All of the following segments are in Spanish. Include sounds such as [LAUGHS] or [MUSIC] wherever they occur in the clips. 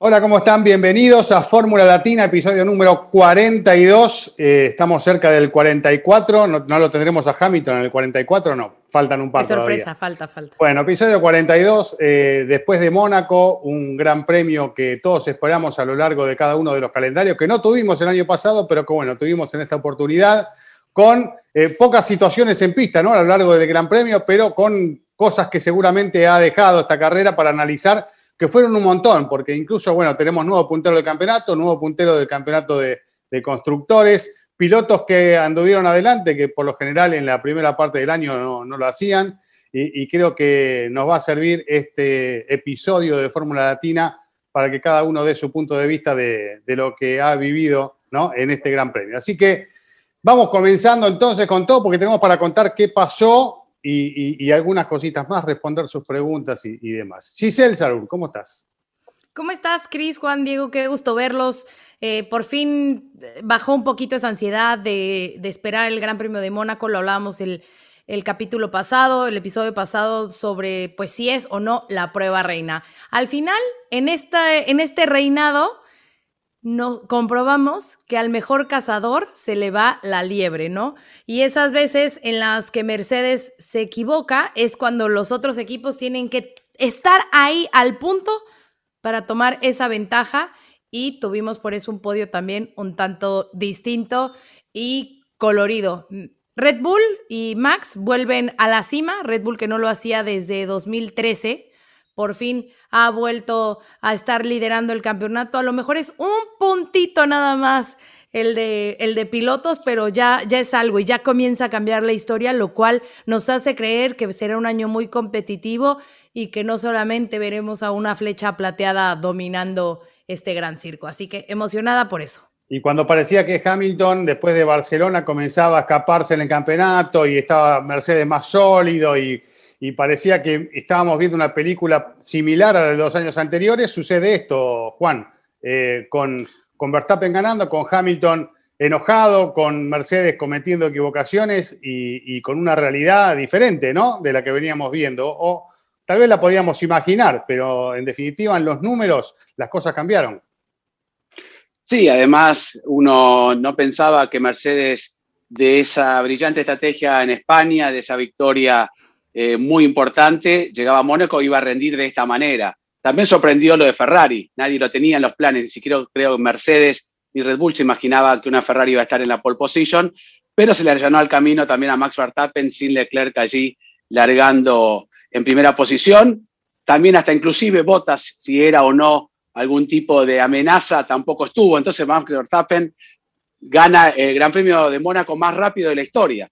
Hola, ¿cómo están? Bienvenidos a Fórmula Latina, episodio número 42. Eh, estamos cerca del 44. No, no, lo tendremos a Hamilton en el 44, no. Faltan un par Qué sorpresa, todavía. falta, falta. Bueno, episodio 42. eh, después de Mónaco, un gran premio que todos esperamos a lo largo de cada uno de los calendarios, que no tuvimos el año pasado, pero que bueno, tuvimos en esta oportunidad, con eh, pocas situaciones en pista, ¿no? A lo largo del Gran Premio, pero con cosas que seguramente ha dejado esta carrera para analizar que fueron un montón, porque incluso, bueno, tenemos nuevo puntero del campeonato, nuevo puntero del campeonato de, constructores, pilotos que anduvieron adelante, que por lo general en la primera parte del año no, no lo hacían, y, y, creo que nos va a servir este episodio de Fórmula Latina para que cada uno dé su punto de vista de, de lo que ha vivido ¿no? en este Gran Premio. Así que vamos comenzando entonces con todo, porque tenemos para contar qué pasó y, y, algunas cositas más, responder sus preguntas y, demás. Giselle Sarur, ¿cómo estás? ¿Cómo estás, Cris, Juan, Diego? Qué gusto verlos. Eh, por fin bajó un poquito esa ansiedad de, esperar el Gran Premio de Mónaco, lo hablábamos el, el capítulo pasado, el episodio pasado sobre, pues, si es o no la prueba reina. Al final, en, esta, en este reinado, no, comprobamos que al mejor cazador se le va la liebre, ¿no? Y esas veces en las que Mercedes se equivoca es cuando los otros equipos tienen que estar ahí al punto para tomar esa ventaja y tuvimos por eso un podio también un tanto distinto y colorido. Red Bull y Max vuelven a la cima, Red Bull que no lo hacía desde 2013 por fin ha vuelto a estar liderando el campeonato. A lo mejor es un puntito nada más el de, el de pilotos, pero ya, ya es algo y ya comienza a cambiar la historia, lo cual nos hace creer que será un año muy competitivo y que no solamente veremos a una flecha plateada dominando este gran circo. Así que emocionada por eso. Y cuando parecía que Hamilton, después de Barcelona, comenzaba a escaparse en el campeonato y estaba Mercedes más sólido y y parecía que estábamos viendo una película similar a la de los años anteriores, sucede esto, Juan, eh, con, con, Verstappen ganando, con Hamilton enojado, con Mercedes cometiendo equivocaciones y, y, con una realidad diferente, ¿no? De la que veníamos viendo. O tal vez la podíamos imaginar, pero en definitiva en los números las cosas cambiaron. Sí, además uno no pensaba que Mercedes de esa brillante estrategia en España, de esa victoria eh, muy importante, llegaba a Mónaco iba a rendir de esta manera. También sorprendió lo de Ferrari, nadie lo tenía en los planes, ni siquiera creo que Mercedes ni Red Bull se imaginaba que una Ferrari iba a estar en la pole position, pero se le allanó el camino también a Max Verstappen sin Leclerc allí largando en primera posición. También hasta inclusive Bottas, si era o no algún tipo de amenaza, tampoco estuvo. Entonces Max Verstappen gana el Gran Premio de Mónaco más rápido de la historia.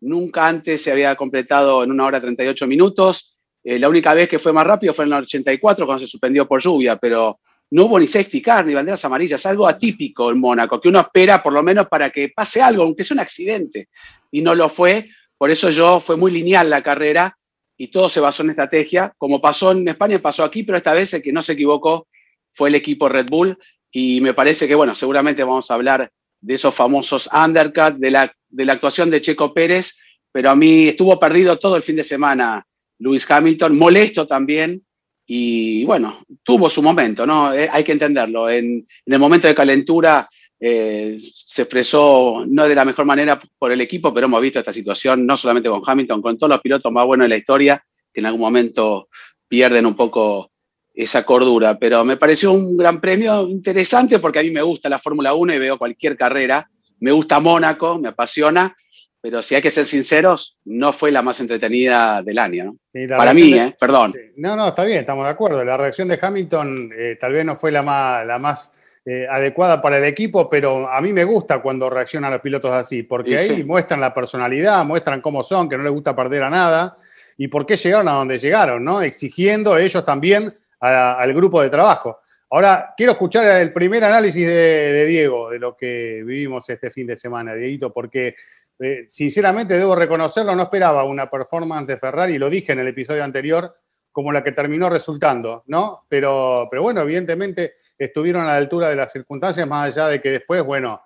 Nunca antes se había completado en una hora 38 minutos. Eh, la única vez que fue más rápido fue en el 84 cuando se suspendió por lluvia, pero no hubo ni safety car ni banderas amarillas, algo atípico en Mónaco, que uno espera por lo menos para que pase algo, aunque sea un accidente. Y no lo fue, por eso yo fue muy lineal la carrera y todo se basó en estrategia. Como pasó en España, pasó aquí, pero esta vez el que no se equivocó fue el equipo Red Bull y me parece que, bueno, seguramente vamos a hablar de esos famosos undercut, de la, de la actuación de Checo Pérez, pero a mí estuvo perdido todo el fin de semana Lewis Hamilton, molesto también, y bueno, tuvo su momento, ¿no? Eh, hay que entenderlo. En, en, el momento de calentura eh, se expresó no de la mejor manera por el equipo, pero hemos visto esta situación no solamente con Hamilton, con todos los pilotos más buenos de la historia, que en algún momento pierden un poco esa cordura, pero me pareció un gran premio interesante porque a mí me gusta la Fórmula 1 y veo cualquier carrera, me gusta Mónaco, me apasiona, pero si hay que ser sinceros, no fue la más entretenida del año, ¿no? Sí, Para mí, de, ¿eh? Perdón. No, no, está bien, estamos de acuerdo. La reacción de Hamilton eh, tal vez no fue la más, la más eh, adecuada para el equipo, pero a mí me gusta cuando reaccionan los pilotos así, porque sí, ahí sí. muestran la personalidad, muestran cómo son, que no les gusta perder a nada, y por qué llegaron a donde llegaron, ¿no? Exigiendo ellos también al grupo de trabajo. Ahora, quiero escuchar el primer análisis de, Diego, de lo que vivimos este fin de semana, Dieguito, porque eh, sinceramente debo reconocerlo, no esperaba una performance de Ferrari, lo dije en el episodio anterior, como la que terminó resultando, ¿no? Pero, pero bueno, evidentemente estuvieron a la altura de las circunstancias, más allá de que después, bueno,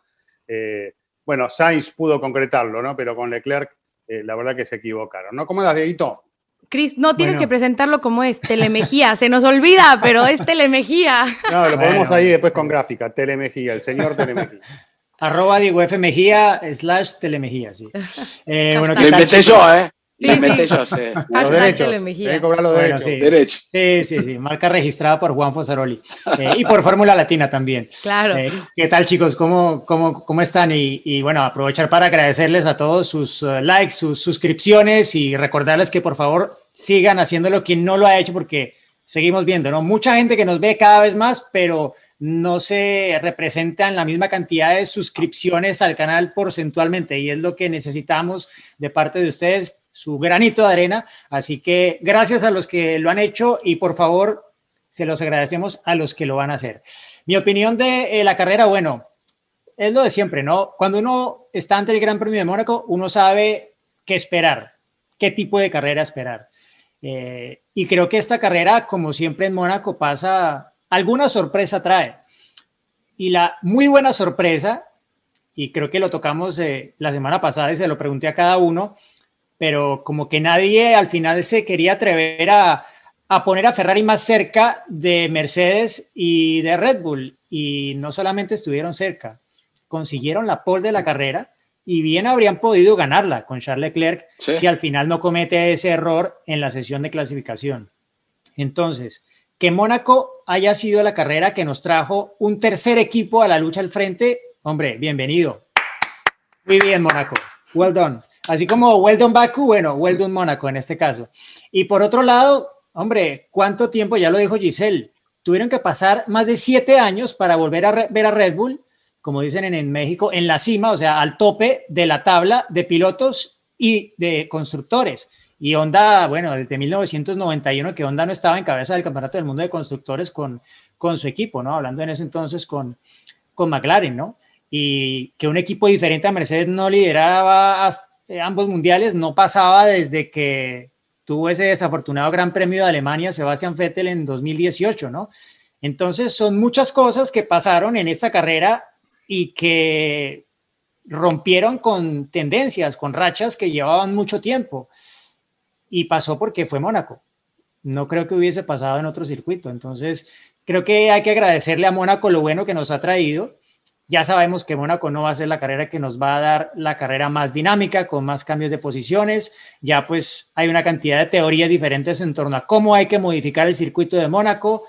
eh, bueno, Sainz pudo concretarlo, ¿no? Pero con Leclerc, eh, la verdad que se equivocaron, ¿no? ¿Cómo das, Dieguito? Cris, no tienes que presentarlo como es, Telemejía. Se nos olvida, pero es Telemejía. No, lo ponemos ahí después con gráfica, Telemejía, el señor Telemejía. [LAUGHS] Arroba Diego F. Mejía slash Telemejía, sí. Eh, bueno, Lo inventé yo, ¿eh? Sí, yo, sí. [LAUGHS] Los derechos. Hay que cobrar los derechos. Sí. sí. sí, Marca registrada por Juan Fosaroli. Eh, y por Fórmula Latina también. Claro. Eh, ¿Qué tal, chicos? ¿Cómo, cómo, cómo están? Y, y, bueno, aprovechar para agradecerles a todos sus uh, likes, sus suscripciones y recordarles que por favor sigan haciéndolo quien no lo ha hecho porque seguimos viendo, ¿no? Mucha gente que nos ve cada vez más, pero no se representan la misma cantidad de suscripciones al canal porcentualmente y es lo que necesitamos de parte de ustedes su granito de arena. Así que gracias a los que lo han hecho y por favor se los agradecemos a los que lo van a hacer. Mi opinión de eh, la carrera, bueno, es lo de siempre, ¿no? Cuando uno está ante el Gran Premio de Mónaco, uno sabe qué esperar, qué tipo de carrera esperar. Eh, y creo que esta carrera, como siempre en Mónaco, pasa, alguna sorpresa trae. Y la muy buena sorpresa, y creo que lo tocamos eh, la semana pasada y se lo pregunté a cada uno, pero como que nadie al final se quería atrever a, poner a Ferrari más cerca de Mercedes y de Red Bull. Y no solamente estuvieron cerca, consiguieron la pole de la carrera y bien habrían podido ganarla con Charles Leclerc si al final no comete ese error en la sesión de clasificación. Entonces, que Mónaco haya sido la carrera que nos trajo un tercer equipo a la lucha al frente, hombre, bienvenido. Muy bien, Mónaco. Well done. Así como Weldon Baku, bueno, Weldon Mónaco en este caso. Y por otro lado, hombre, ¿cuánto tiempo? Ya lo dijo Giselle. Tuvieron que pasar más de siete años para volver a ver a Red Bull, como dicen en, México, en la cima, o sea, al tope de la tabla de pilotos y de constructores. Y Honda, bueno, desde 1991 que Honda no estaba en cabeza del Campeonato del Mundo de Constructores con, con su equipo, ¿no? Hablando en ese entonces con, con McLaren, ¿no? Y que un equipo diferente a Mercedes no lideraba hasta ambos mundiales no pasaba desde que tuvo ese desafortunado Gran Premio de Alemania Sebastián Vettel en 2018, ¿no? Entonces son muchas cosas que pasaron en esta carrera y que rompieron con tendencias, con rachas que llevaban mucho tiempo. Y pasó porque fue Mónaco. No creo que hubiese pasado en otro circuito. Entonces, creo que hay que agradecerle a Mónaco lo bueno que nos ha traído ya sabemos que Mónaco no va a ser la carrera que nos va a dar la carrera más dinámica, con más cambios de posiciones. Ya pues hay una cantidad de teorías diferentes en torno a cómo hay que modificar el circuito de Mónaco,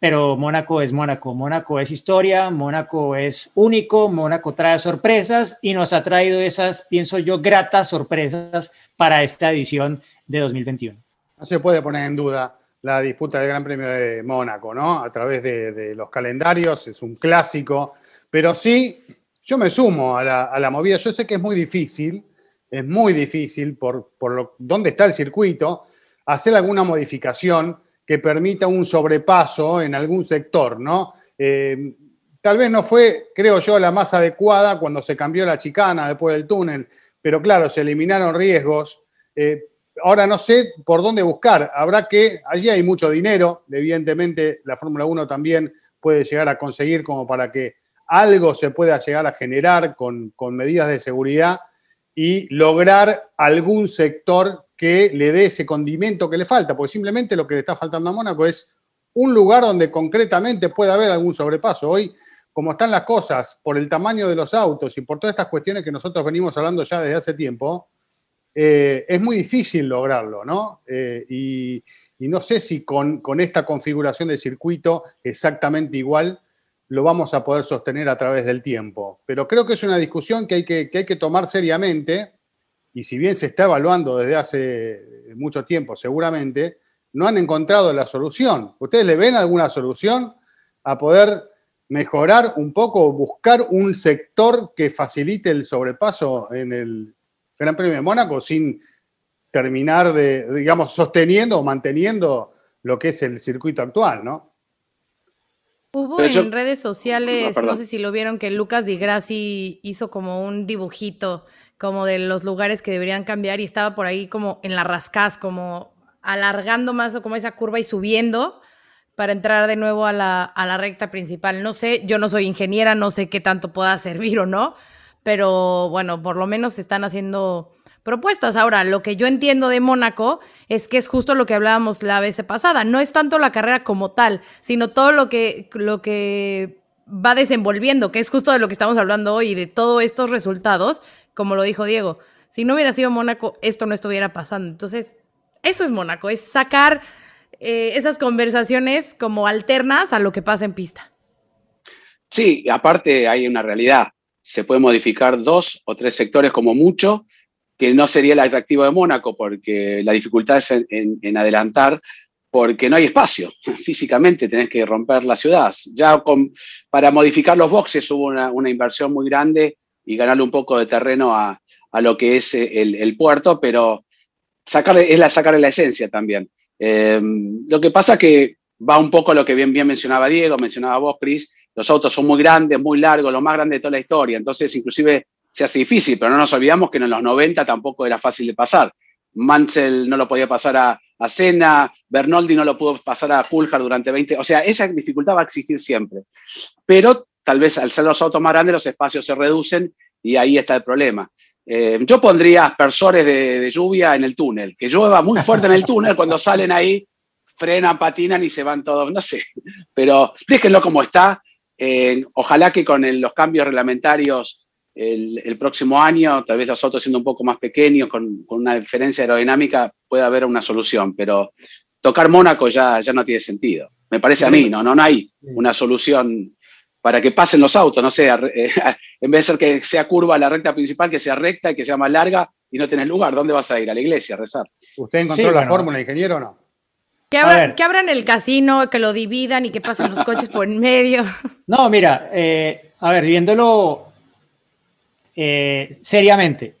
pero Mónaco es Mónaco. Mónaco es historia, Mónaco es único, Mónaco trae sorpresas y nos ha traído esas, pienso yo, gratas sorpresas para esta edición de 2021. No se puede poner en duda la disputa del Gran Premio de Mónaco, ¿no? A través de, de los calendarios, es un clásico pero sí, yo me sumo a la, movida. Yo sé que es muy difícil, es muy difícil por, dónde está el circuito, hacer alguna modificación que permita un sobrepaso en algún sector, ¿no? Eh, tal vez no fue, creo yo, la más adecuada cuando se cambió la chicana después del túnel, pero claro, se eliminaron riesgos. Eh, ahora no sé por dónde buscar. Habrá que, allí hay mucho dinero, evidentemente la Fórmula 1 también puede llegar a conseguir como para que algo se pueda llegar a generar con, medidas de seguridad y lograr algún sector que le dé ese condimento que le falta, porque simplemente lo que le está faltando a Mónaco es un lugar donde concretamente pueda haber algún sobrepaso. Hoy, como están las cosas, por el tamaño de los autos y por todas estas cuestiones que nosotros venimos hablando ya desde hace tiempo, eh, es muy difícil lograrlo, ¿no? Eh, y, no sé si con, con esta configuración de circuito exactamente igual lo vamos a poder sostener a través del tiempo. Pero creo que es una discusión que hay que, hay que tomar seriamente y si bien se está evaluando desde hace mucho tiempo, seguramente, no han encontrado la solución. ¿Ustedes le ven alguna solución a poder mejorar un poco, buscar un sector que facilite el sobrepaso en el Gran Premio de Mónaco sin terminar de, digamos, sosteniendo o manteniendo lo que es el circuito actual, ¿no? Hubo en redes sociales, no, sé si lo vieron, que Lucas Di Grassi hizo como un dibujito como de los lugares que deberían cambiar y estaba por ahí como en la rascaz, como alargando más como esa curva y subiendo para entrar de nuevo a la, a la recta principal. No sé, yo no soy ingeniera, no sé qué tanto pueda [LAUGHS] servir o no, pero bueno, por lo menos están haciendo propuestas. Ahora, lo que yo entiendo de Mónaco es que es justo lo que hablábamos la vez pasada. No es tanto la carrera como tal, sino todo lo que, lo que va desenvolviendo, que es justo de lo que estamos hablando hoy, de todos estos resultados, como lo dijo Diego. Si no hubiera sido Mónaco, esto no estuviera pasando. Entonces, eso es Mónaco, es sacar eh, esas conversaciones como alternas a lo que pasa en pista. Sí, aparte hay una realidad. Se puede modificar dos o tres sectores como mucho que no sería el atractivo de Mónaco, porque la dificultad es en, adelantar, porque no hay espacio. [LAUGHS] Físicamente tenés que romper las ciudades. Ya para modificar los boxes hubo una, inversión muy grande y ganarle un poco de terreno a, lo que es el, puerto, pero sacarle, es la, sacarle la esencia también. Eh, lo que pasa que va un poco a lo que bien, bien mencionaba Diego, mencionaba vos, Cris, los autos son muy grandes, muy largos, lo más grande de toda la historia, entonces inclusive se hace difícil, pero no nos olvidamos que en los 90 tampoco era fácil de pasar. Mansell no lo podía pasar a, a Senna, Bernoldi no lo pudo pasar a Coulthard durante 20, o sea, esa dificultad va a existir siempre. Pero tal vez al ser los autos más grandes los espacios se reducen y ahí está el problema. Eh, yo pondría aspersores de, lluvia en el túnel, que llueva muy fuerte en el túnel, cuando salen ahí frenan, patinan y se van todos, no sé, pero déjenlo como está. Ojalá que con los cambios reglamentarios el, próximo año, tal vez los autos siendo un poco más pequeños, con, una diferencia aerodinámica, puede haber una solución, pero tocar Mónaco ya, ya no tiene sentido. Me parece a mí, ¿no? No, hay una solución para que pasen los autos, no sé, eh, [LAUGHS] en vez de ser que sea curva la recta principal, que sea recta y que sea más larga y no tenés lugar, ¿dónde vas a ir? A la iglesia a rezar. ¿Usted encontró la fórmula, ingeniero, o no? Que, abran el casino, que lo dividan y que pasen los coches por en medio. [LAUGHS] No, mira, eh, a ver, viéndolo eh, seriamente,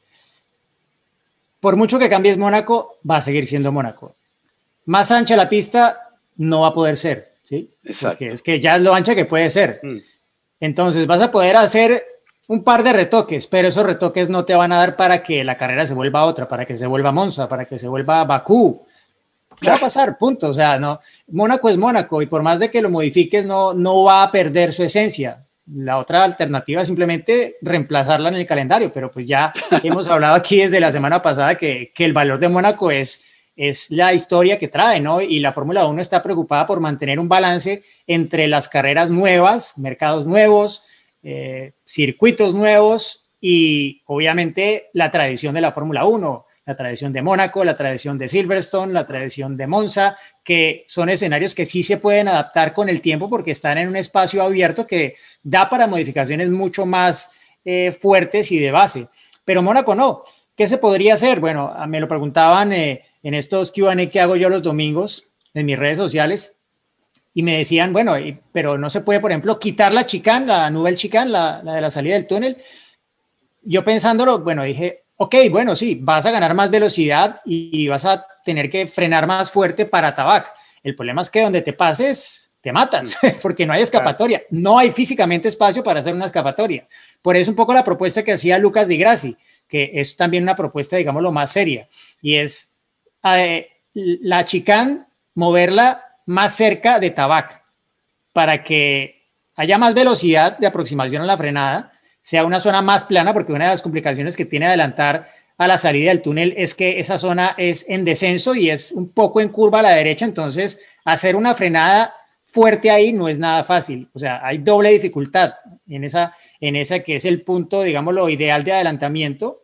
por mucho que cambies Mónaco, va a seguir siendo Mónaco. Más ancha la pista no va a poder ser, ¿sí? Exacto. es que ya es lo ancha que puede ser. Mm. Entonces vas a poder hacer un par de retoques, pero esos retoques no te van a dar para que la carrera se vuelva otra, para que se vuelva Monza, para que se vuelva Bakú. Va a pasar, punto. O sea, no, Mónaco es Mónaco y por más de que lo modifiques, no, no va a perder su esencia. La otra alternativa es simplemente reemplazarla en el calendario, pero pues ya [LAUGHS] hemos hablado aquí desde la semana pasada que, el valor de Mónaco es, es la historia que trae, ¿no? Y la Fórmula 1 está preocupada por mantener un balance entre las carreras nuevas, mercados nuevos, eh, circuitos nuevos y obviamente la tradición de la Fórmula 1 la tradición de Mónaco, la tradición de Silverstone, la tradición de Monza, que son escenarios que sí se pueden adaptar con el tiempo porque están en un espacio abierto que da para modificaciones mucho más eh, fuertes y de base. Pero Mónaco no. ¿Qué se podría hacer? Bueno, me lo preguntaban eh, en estos QA que hago yo los domingos en mis redes sociales y me decían, bueno, pero no se puede, por ejemplo, quitar la chicán, la nube la, la de la salida del túnel. Yo pensándolo, bueno, dije, ok, bueno, sí, vas a ganar más velocidad y, vas a tener que frenar más fuerte para Tabac. El problema es que donde te pases, te matas, [LAUGHS] porque no hay escapatoria. No hay físicamente espacio para hacer una escapatoria. Por eso un poco la propuesta que hacía Lucas Di Grassi, que es también una propuesta, digamos, lo más seria, y es eh, la chicán moverla más cerca de Tabac para que haya más velocidad de aproximación a la frenada sea una zona más plana, porque una de las complicaciones que tiene adelantar a la salida del túnel es que esa zona es en descenso y es un poco en curva a la derecha, entonces hacer una frenada fuerte ahí no es nada fácil, o sea, hay doble dificultad en esa, en esa que es el punto, digamos, lo ideal de adelantamiento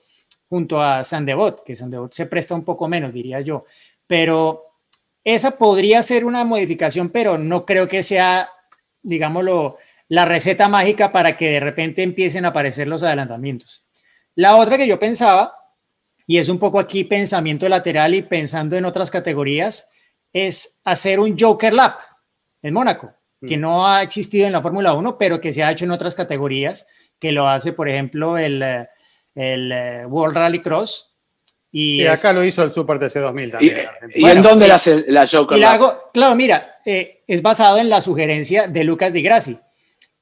junto a Sandebot, que Sandebot se presta un poco menos, diría yo, pero esa podría ser una modificación, pero no creo que sea, digámoslo, la receta mágica para que de repente empiecen a aparecer los adelantamientos. La otra que yo pensaba, y es un poco aquí pensamiento lateral y pensando en otras categorías, es hacer un Joker Lap en Mónaco, que mm. no ha existido en la Fórmula 1, pero que se ha hecho en otras categorías, que lo hace, por ejemplo, el, el eh, World Rally Cross. Y, acá lo hizo el Super TC 2000 ¿Y, también. ¿y en dónde la hace la Joker? Y la hago, claro, mira, eh, es basado en la sugerencia de Lucas Di Grassi,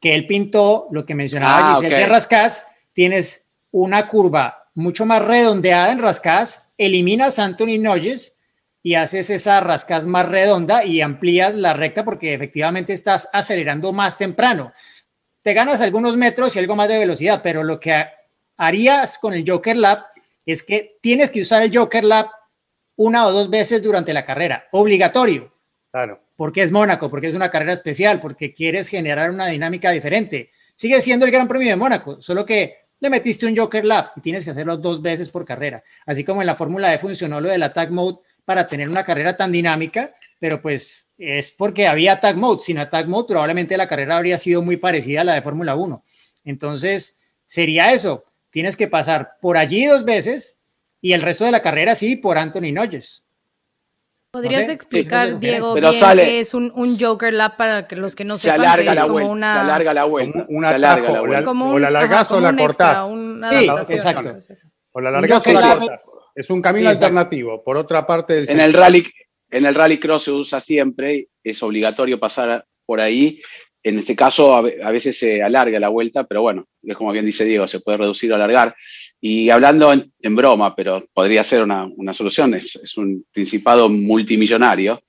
que él pintó lo que mencionaba Ah, Giselle de Rascás, tienes una curva mucho más redondeada en Rascás, eliminas Anthony Noyes y haces esa Rascás más redonda y amplías la recta porque efectivamente estás acelerando más temprano. Te ganas algunos metros y algo más de velocidad, pero lo que ha- harías con el Joker Lab es que tienes que usar el Joker Lab una o dos veces durante la carrera, obligatorio. Claro. Porque es Mónaco, porque es una carrera especial, porque quieres generar una dinámica diferente. Sigue siendo el Gran Premio de Mónaco, solo que le metiste un Joker Lap y tienes que hacerlo dos veces por carrera. Así como en la Fórmula E funcionó lo del Attack Mode para tener una carrera tan dinámica, pero pues es porque había Attack Mode. Sin Attack Mode probablemente la carrera habría sido muy parecida a la de Fórmula 1. Entonces, sería eso. Tienes que pasar por allí dos veces y el resto de la carrera sí por Anthony Noyes. ¿Podrías sé, explicar, sí, no sé, Diego, pero bien sale- qué es un, un Joker Lap para que los que no se sepan alarga que es la como vuelta. una... Se alarga la vuelta. Como un se alarga atajo, la o vuelta. la- como o la o cortás. una Sí, exacto. O la largás o la Lab cortás. es- un camino Sí, alternativo. Por otra parte En el rally, en el rally cross se usa siempre, es obligatorio pasar por ahí. En este caso, a ve- a veces se alarga la vuelta, pero bueno, es como bien dice Diego, se puede reducir o alargar. Y hablando en, en broma, pero podría ser una, una solución, es, es un principado multimillonario.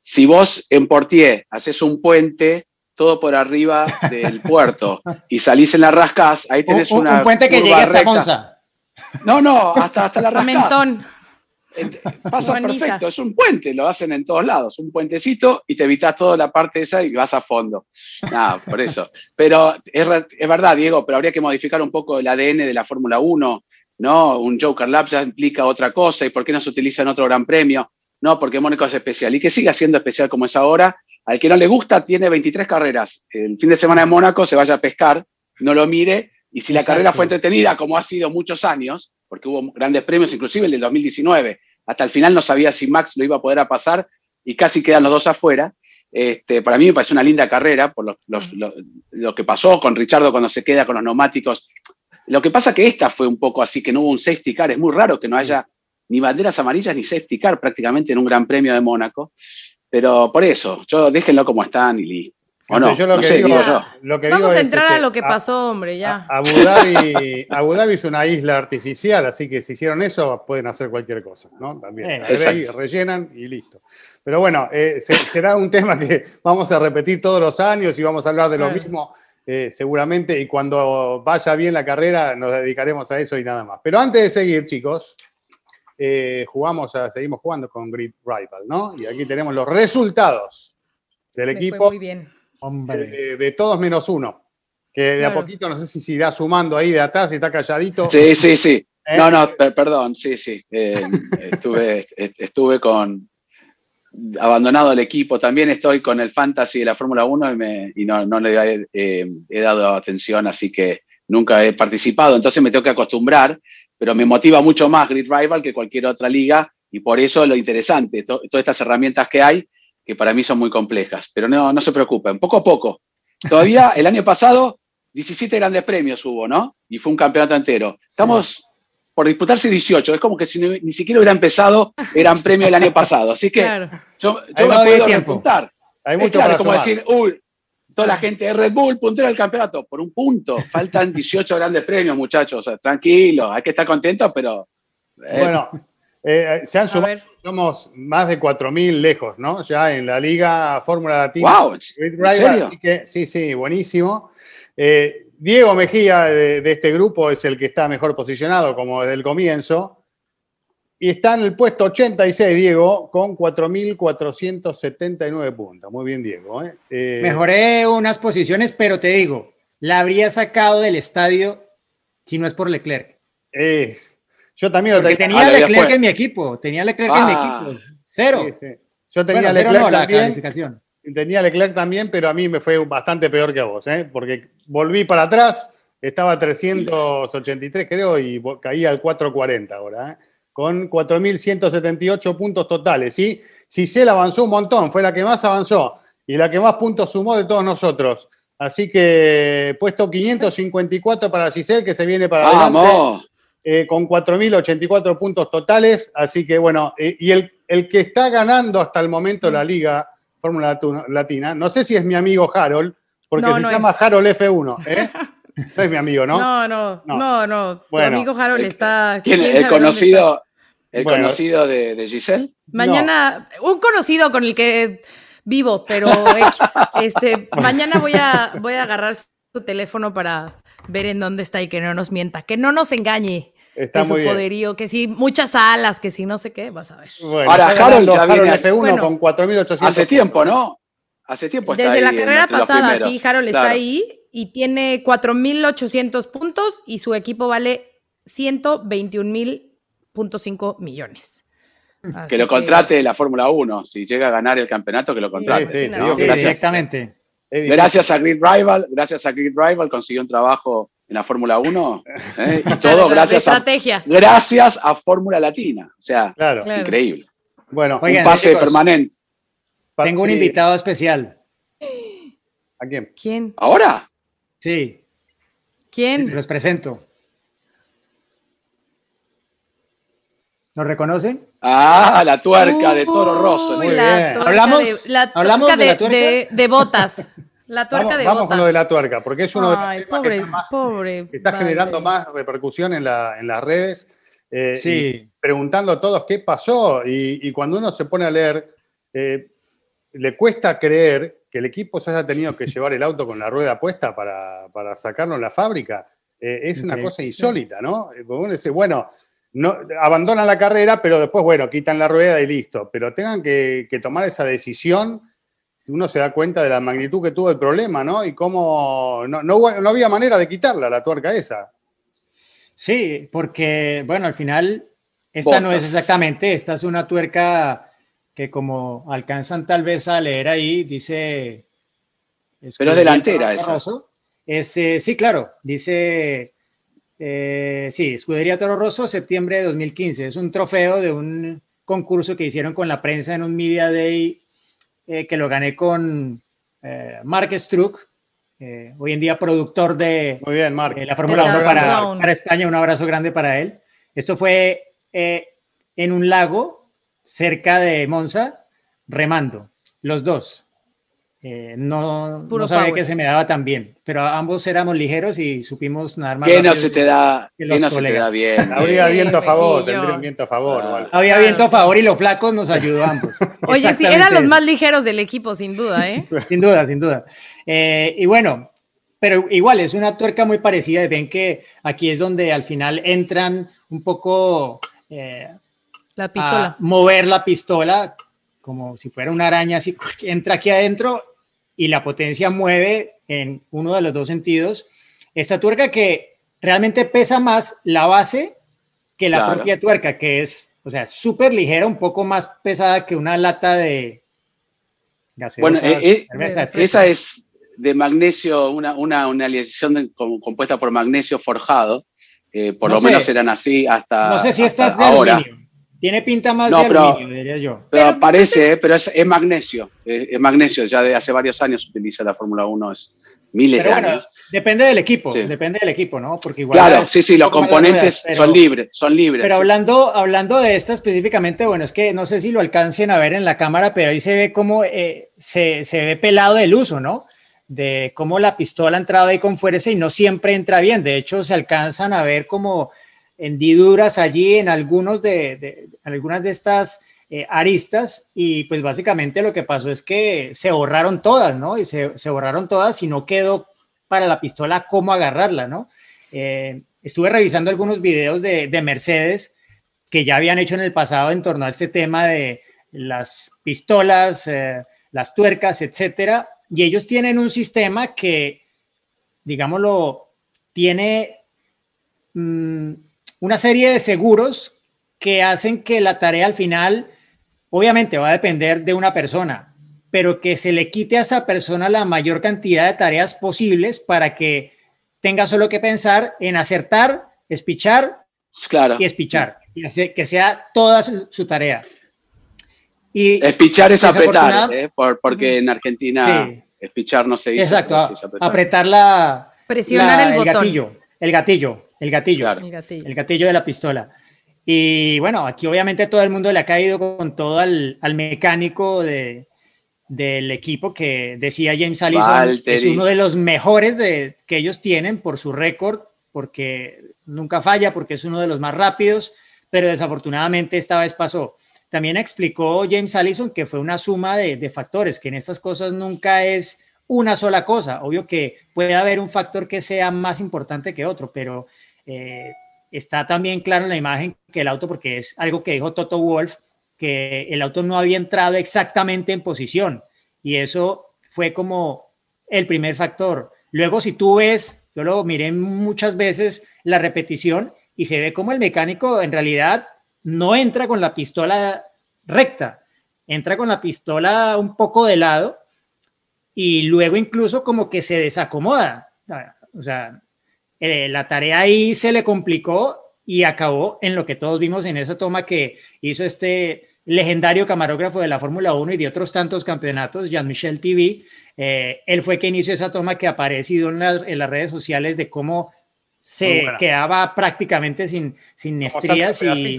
Si vos en Portier haces un puente todo por arriba del [LAUGHS] puerto y salís en la rascas, ahí tenés un- una un puente que llegue hasta recta. Monza. No, no, hasta, hasta la rascas. Mentón. Pasa perfecto, es un puente, lo hacen en todos lados, un puentecito y te evitas toda la parte esa y vas a fondo. Nada, por eso. Pero es, es verdad, Diego, pero habría que modificar un poco el ADN de la Fórmula 1, ¿no? Un Joker Lab ya implica otra cosa y por qué no se utiliza en otro gran premio. No, porque Mónaco es especial y que siga siendo especial como es ahora. Al que no le gusta, tiene 23 carreras. El fin de semana de Mónaco se vaya a pescar, no lo mire y si la Exacto. carrera fue entretenida, como ha sido muchos años, porque hubo grandes premios, inclusive el del 2019, hasta el final no sabía si Max lo iba a poder a pasar y casi quedan los dos afuera. Este, para mí me parece una linda carrera por lo, los- lo- lo que pasó con Richardo cuando se queda con los neumáticos. Lo que pasa que esta fue un poco así, que no hubo un safety car. Es muy raro que no haya ni banderas amarillas ni safety car prácticamente en un gran premio de Mónaco. Pero por eso, yo déjenlo como están y listo. ¿O No no? sé, yo lo No que sé, digo, digo yo. lo que Vamos digo a es, entrar este, a lo que pasó, hombre, ya. Abu Dhabi, Abu Dhabi es una isla artificial, así que si hicieron eso, pueden hacer cualquier cosa, ¿no? También. Eh, rellenan y listo. Pero bueno, eh, se- será un tema que vamos a repetir todos los años y vamos a hablar de lo mismo eh, seguramente. Y cuando vaya bien la carrera, nos dedicaremos a eso y nada más. Pero antes de seguir, chicos, eh, jugamos a- seguimos jugando con Grid Rival, ¿no? Y aquí tenemos los resultados del Me fue equipo muy bien. Hombre. de, de todos menos uno. Que de a poquito, no sé si se irá sumando ahí de atrás, si está calladito. Sí, sí, sí. ¿Eh? No, no, per- perdón, sí, sí. Eh, estuve, est- estuve con abandonado el equipo. También estoy con el fantasy de la Fórmula 1 y, me- y no, no le he, eh, he dado atención, así que nunca he participado. Entonces me tengo que acostumbrar, pero me motiva mucho más Grid Rival que cualquier otra liga y por eso lo interesante, to- todas estas herramientas que hay, que para mí son muy complejas. Pero no, no se preocupen, poco a poco. Todavía el año pasado 17 grandes premios hubo, ¿no? Y fue un campeonato entero. Estamos por disputarse 18. Es como que si no- ni siquiera hubiera empezado el gran premio del año pasado. Así que Claro. yo, yo me puedo repuntar. Hay Es mucho claro, para como sumar. decir, uy, toda la gente de Red Bull, puntero del campeonato, por un punto. Faltan 18 grandes premios, muchachos. O sea, tranquilo, hay que estar contentos, pero. eh, Bueno, eh, se han sumado, somos más de 4.000 lejos, ¿no? Ya en la Liga Fórmula Latina. wow, así que sí, sí, buenísimo. Eh, Diego Mejía de, de este grupo es el que está mejor posicionado, como desde el comienzo. Y está en el puesto 86, Diego, con 4.479 puntos. Muy bien, Diego. ¿eh? Eh, Mejoré unas posiciones, pero te digo, la habría sacado del estadio si no es por Leclerc. eh, yo también lo Porque tenía. tenía Ah, le Leclerc en mi equipo, tenía Leclerc en mi Ah. equipo. Cero. Sí, sí. Yo tenía Bueno, cero Leclerc no, la también. calificación. Tenía Leclerc también, pero a mí me fue bastante peor que a vos, ¿eh? porque volví para atrás, estaba a 383 creo y caía al 440 ahora, ¿eh? con 4.178 puntos totales. ¿sí? Giselle avanzó un montón, fue la que más avanzó y la que más puntos sumó de todos nosotros. Así que puesto 554 para Giselle, que se viene para adelante. Eh, con 4.084 puntos totales. Así que bueno, eh, y el, el, que está ganando hasta el momento la Liga Fórmula Latina, no sé si es mi amigo Harold, porque se llama Harold F1. ¿eh? [LAUGHS] No es mi amigo, ¿no? No, no, no, no. Tu amigo Harold está. ¿quién, el conocido, el conocido de, Giselle. Mañana, un conocido con el que vivo, pero [LAUGHS] este, mañana voy a, voy a agarrar su teléfono para ver en dónde está y que no nos mienta, que no nos engañe. Está su poderío, que si muchas alas, que si no sé qué, vas a ver. Ahora Harold ya viene F1 con 4.800. Hace tiempo, ¿no? Hace tiempo está Desde la carrera pasada, sí, Harold está ahí y tiene 4.800 puntos y su equipo vale 121.5 millones. que lo contrate la Fórmula 1, si llega a ganar el campeonato, que lo contrate. Sí, sí, Exactamente. Gracias a Grid Rival, gracias a Grid Rival consiguió un trabajo en la Fórmula 1 [LAUGHS] ¿eh? y todo gracias a, gracias a Fórmula Latina. O sea, increíble. Bueno, un pase permanente. Tengo un invitado especial. ¿A quién? ¿Quién? ¿Ahora? Sí. ¿Quién? Los presento. ¿Lo reconocen? Ah, la tuerca de Toro Rosso. Muy bien. hablamos, de, la ¿hablamos de, la tuerca? De, botas. [LAUGHS] La tuerca vamos, de vamos botas. con lo de la tuerca, porque es uno Ay, de los pobre, que está, pobre, está generando más repercusión en, la, en las redes. Eh, sí. preguntando a todos qué pasó. Y, y, cuando uno se pone a leer, eh, le cuesta creer que el equipo se haya tenido que llevar el auto con la rueda puesta para, para sacarlo en la fábrica. Eh, es una cosa insólita, ¿no? Porque uno dice, bueno, no, abandonan la carrera, pero después, bueno, quitan la rueda y listo. Pero tengan que, tomar esa decisión, uno se da cuenta de la magnitud que tuvo el problema, ¿no? Y cómo no, no, había manera de quitarla, la tuerca esa. Sí, porque, bueno, al final, esta no es exactamente, esta es una tuerca que como alcanzan tal vez a leer ahí, dice... Pero es delantera esa. Es, eh, sí, claro, dice eh, sí, Escudería Toro Rosso, septiembre de 2015. Es un trofeo de un concurso que hicieron con la prensa en un Media Day eh, que lo gané con eh, Mark Struck, eh, hoy en día productor de Muy bien, la Fórmula 1 para, para, España. Un abrazo grande para él. Esto fue en un lago cerca de Monza, remando, los dos. Eh, no, no sabía que se me daba tan bien, pero ambos éramos ligeros y supimos nadar más. ¿Qué no se te da, que no se te da bien? Había viento a favor, tendría un viento a favor. Ah. Había viento a favor y los flacos nos ayudó ambos. [LAUGHS] Oye, sí, eran los más ligeros del equipo, sin duda, ¿eh? [LAUGHS] sin duda, sin duda. Eh, y bueno, pero igual es una tuerca muy parecida. Ven que aquí es donde al final entran un poco. Eh, la pistola. A mover la pistola como si fuera una araña, así [LAUGHS] entra aquí adentro y la potencia mueve en uno de los dos sentidos. Esta tuerca que realmente pesa más la base que la propia tuerca, que es, o sea, súper ligera, un poco más pesada que una lata de Bueno, eh, eh, esa es de magnesio, una, una, una aleación compuesta por magnesio forjado. por lo menos eran así hasta. No sé si esta es de ahora. Tiene pinta más de aluminio, diría yo. Pero, parece, pero es, magnesio. Es, magnesio, ya de hace varios años utiliza la Fórmula 1, es miles de años. Depende del equipo, depende del equipo, ¿no? Porque igual claro, sí, sí, los componentes son libres, son libres. Pero hablando, hablando de esta específicamente, bueno, es que no sé si lo alcancen a ver en la cámara, pero ahí se ve cómo eh, se, se ve pelado el uso, ¿no? De cómo la pistola ha entrado ahí con fuerza y no siempre entra bien. De hecho, se alcanzan a ver como hendiduras allí en algunos de, algunas de estas eh, aristas y pues básicamente lo que pasó es que se borraron todas, ¿no? Y se, borraron todas y no quedó para la pistola cómo agarrarla, ¿no? Eh, estuve revisando algunos videos de, Mercedes que ya habían hecho en el pasado en torno a este tema de las pistolas, eh, las tuercas, etcétera, y ellos tienen un sistema que, digámoslo, tiene... Mm, una serie de seguros que hacen que la tarea al final, obviamente va a depender de una persona, pero que se le quite a esa persona la mayor cantidad de tareas posibles para que tenga solo que pensar en acertar, espichar claro. y espichar, y que sea toda su, tarea. Y espichar es apretar, ¿eh? porque en Argentina espichar no se dice. Exacto, apretar. la, presionar el, gatillo, el gatillo el gatillo, El gatillo. el gatillo de la pistola. Y bueno, aquí obviamente todo el mundo le ha caído con todo al, al mecánico de, del equipo que decía James Allison, Valtteri. es uno de los mejores de, que ellos tienen por su récord, porque nunca falla, porque es uno de los más rápidos, pero desafortunadamente esta vez pasó. También explicó James Allison que fue una suma de, de factores, que en estas cosas nunca es una sola cosa. Obvio que puede haber un factor que sea más importante que otro, pero eh, está también claro en la imagen que el auto, porque es algo que dijo Toto Wolf, que el auto no había entrado exactamente en posición y eso fue como el primer factor. Luego, si tú ves, yo lo miré muchas veces la repetición y se ve como el mecánico en realidad no entra con la pistola recta, entra con la pistola un poco de lado y luego incluso como que se desacomoda. O sea, eh, la tarea ahí se le complicó y acabó en lo que todos vimos en esa toma que hizo este legendario camarógrafo de la Fórmula 1 y de otros tantos campeonatos, Jean-Michel TV. Eh, él fue quien hizo esa toma que ha aparecido en, la, en las redes sociales de cómo se quedaba prácticamente sin, sin estrías y sí.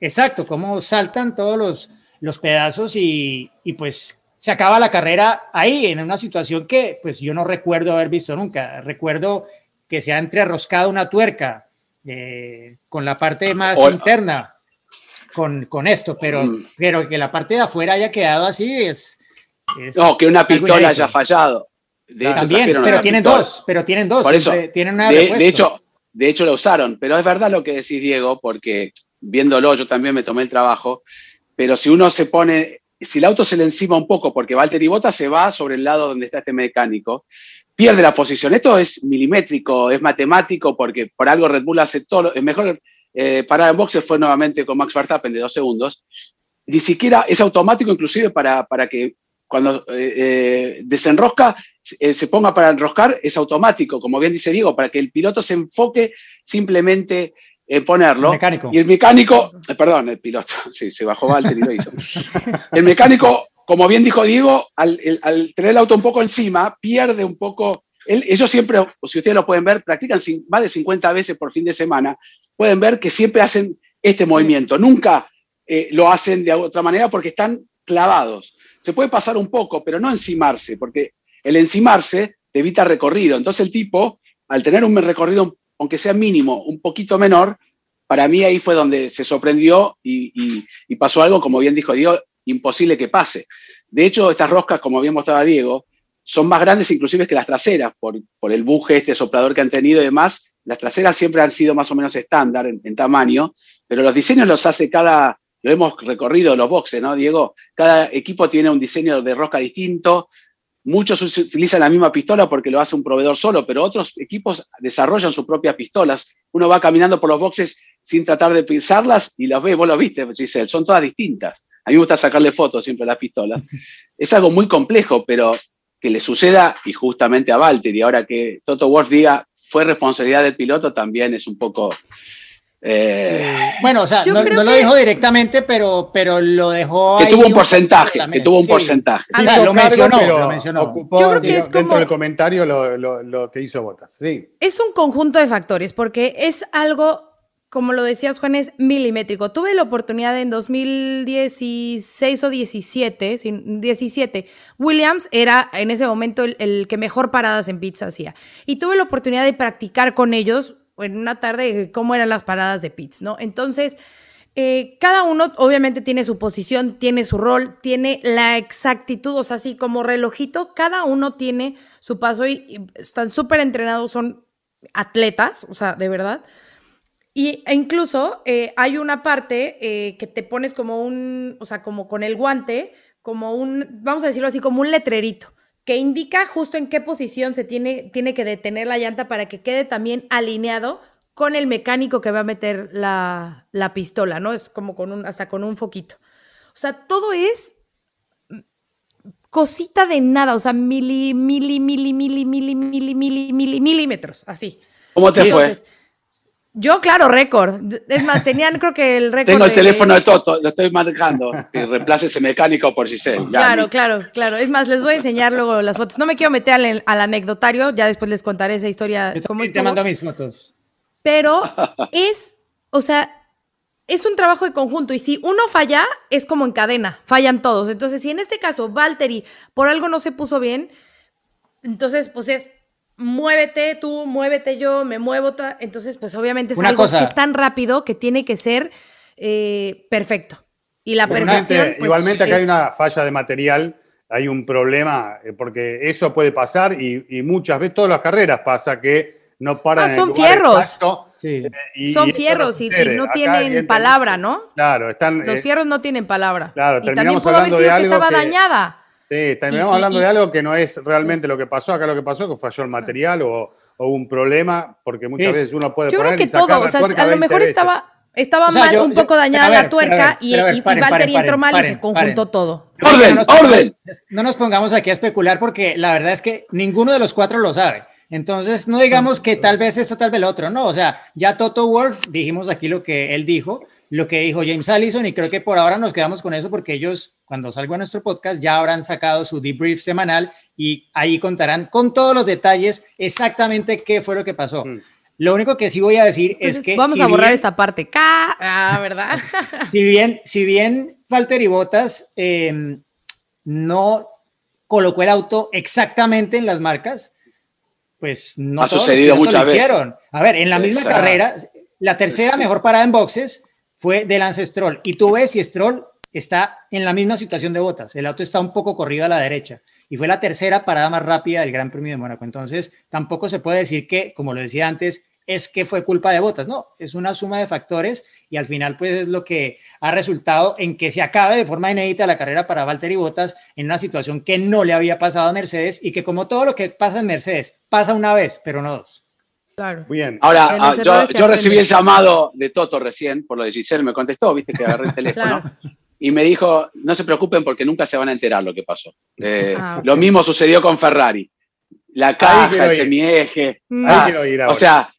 exacto, cómo saltan todos los, los pedazos y, y, pues se acaba la carrera ahí en una situación que pues yo no recuerdo haber visto nunca. Recuerdo que se ha entrerroscado una tuerca eh, con la parte más Hola. interna con, con esto, pero, mm. pero que la parte de afuera haya quedado así es... es no, que una pistola haya fallado. De hecho, También, pero tienen pistola. dos, pero tienen dos. Por eso, tienen una de, de, hecho, de hecho lo usaron, pero es verdad lo que decís, Diego, porque viéndolo yo también me tomé el trabajo, pero si uno se pone, si el auto se le encima un poco, porque Valtteri Bota se va sobre el lado donde está este mecánico, pierde la posición. Esto es milimétrico, es matemático, porque por algo Red Bull hace todo, es mejor eh, parada en boxes fue nuevamente con Max Verstappen de dos segundos. Ni siquiera es automático, inclusive para, para que cuando eh, eh, desenrosca, eh, se ponga para enroscar, es automático, como bien dice Diego, para que el piloto se enfoque simplemente en ponerlo. El mecánico. Y el mecánico, perdón, el piloto, [LAUGHS] sí, se bajó Walter y lo hizo. [LAUGHS] el mecánico, como bien dijo Diego, al, el, al, tener el auto un poco encima, pierde un poco. Él, ellos siempre, si ustedes lo pueden ver, practican más de 50 veces por fin de semana. Pueden ver que siempre hacen este movimiento. Nunca eh, lo hacen de otra manera porque están clavados. Se puede pasar un poco, pero no encimarse, porque el encimarse te evita recorrido. Entonces el tipo, al tener un recorrido, aunque sea mínimo, un poquito menor, para mí ahí fue donde se sorprendió y, y, y pasó algo, como bien dijo Diego, imposible que pase. De hecho, estas roscas, como bien mostraba Diego, son más grandes inclusive que las traseras, por, por el buje, este soplador que han tenido y demás. Las traseras siempre han sido más o menos estándar en, tamaño, pero los diseños los hace cada, lo hemos recorrido los boxes, ¿no, Diego? Cada equipo tiene un diseño de rosca distinto. Muchos utilizan la misma pistola porque lo hace un proveedor solo, pero otros equipos desarrollan sus propias pistolas. Uno va caminando por los boxes sin tratar de pisarlas y las ve, vos lo viste, Giselle, son todas distintas. A mí me gusta sacarle fotos siempre a las pistolas. [LAUGHS] Es algo muy complejo, pero que le suceda y justamente a Valtteri. Ahora que Toto Wolff diga fue responsabilidad del piloto también es un poco eh, sí. Bueno, o sea, no, no lo dijo directamente, pero, pero lo dejó. Que tuvo un porcentaje, que tuvo un sí. porcentaje. Sí, lo, mencionó, pero lo mencionó. Ocupó, Yo creo que es dentro como... del comentario lo, lo, lo, que hizo Botas. Sí. Es un conjunto de factores, porque es algo, como lo decías, Juan, es milimétrico. Tuve la oportunidad en 2016 o 17, 17. Williams era en ese momento el, que mejor paradas en pizza hacía. Y tuve la oportunidad de practicar con ellos en una tarde cómo eran las paradas de pits, ¿no? Entonces, eh, cada uno obviamente tiene su posición, tiene su rol, tiene la exactitud, o sea, así como relojito, cada uno tiene su paso y, y están súper entrenados, son atletas, o sea, de verdad. Y e incluso eh, hay una parte eh, que te pones como un, o sea, como con el guante, como un, vamos a decirlo así, como un letrerito que indica justo en qué posición se tiene, tiene que detener la llanta para que quede también alineado con el mecánico que va a meter la, la pistola, ¿no? Es como con un, hasta con un foquito. O sea, todo es cosita de nada, o sea, mili, mili, mili, mili, mili, mili, mili, mili, milímetros, así. ¿Cómo te Entonces, fue? Yo, claro, récord. Es más, tenían creo que el récord. Tengo el de... teléfono de Toto, lo estoy marcando. Que reemplace ese mecánico por Giselle. Ya, claro, claro, claro. Es más, les voy a enseñar luego las fotos. No me quiero meter al, al anecdotario, ya después les contaré esa historia. Yo cómo te mando mis fotos. pero [LAUGHS] es, o sea, es un trabajo de conjunto y si uno falla, es como en cadena, fallan todos. Entonces, si en este caso Valtteri por algo no se puso bien, entonces, pues es muévete tú, muévete yo, me muevo. Entonces, pues obviamente es algo que es tan rápido que tiene que ser eh, perfecto. Y la perfección. Pues, igualmente acá hay una falla de material, hay un problema, eh, porque eso puede pasar y, muchas veces, todas las carreras pasa que no paran. Ah, son fierros. Eh, son fierros y, no tienen palabra, ¿no? Claro, están. Los fierros no tienen palabra. Claro, y también pudo haber sido que estaba dañada. Sí, terminamos hablando de algo que no es realmente lo que pasó. Acá lo que pasó que falló el material o, un problema, porque muchas veces uno puede yo creo que todo, o sea, a lo mejor estaba, estaba mal, un poco dañada la tuerca y, y, Valtteri entró mal y se conjuntó todo. ¡Orden! No ¡Orden! no nos pongamos aquí a especular porque la verdad es que ninguno de los cuatro lo sabe. Entonces, no digamos que tal vez eso, tal vez lo otro, no. O sea, ya Toto Wolf, dijimos aquí lo que él dijo, lo que dijo James Allison y creo que por ahora nos quedamos con eso porque ellos cuando salga nuestro podcast ya habrán sacado su debrief semanal y ahí contarán con todos los detalles exactamente qué fue lo que pasó. Mm. Lo único que sí voy a decir es que vamos a borrar esta parte. Ah, ¿verdad? [LAUGHS] si bien si bien Walter y Botas em, no colocó el auto exactamente en las marcas, pues no ha sucedido muchas veces. Hicieron. A ver, en la misma carrera, la tercera mejor parada en boxes fue de Lance Stroll. Y tú ves si Stroll está en la misma situación de botas. El auto está un poco corrido a la derecha. Y fue la tercera parada más rápida del Gran Premio de Mónaco. Entonces, tampoco se puede decir que, como lo decía antes, es que fue culpa de botas. No, es una suma de factores y al final, pues es lo que ha resultado en que se acabe de forma inédita la carrera para Valtteri Bottas en una situación que no le había pasado a Mercedes y que, como todo lo que pasa en Mercedes, pasa una vez, pero no dos. Claro. Bien. Ahora, ah, yo, recibí el llamado de Toto recién, por lo de Giselle, me contestó, viste que agarré el [LAUGHS] teléfono. Y me dijo, no se preocupen porque nunca se van a enterar lo que pasó. Eh, ah, lo mismo sucedió con Ferrari. La caja, el semieje. Mm. o sea,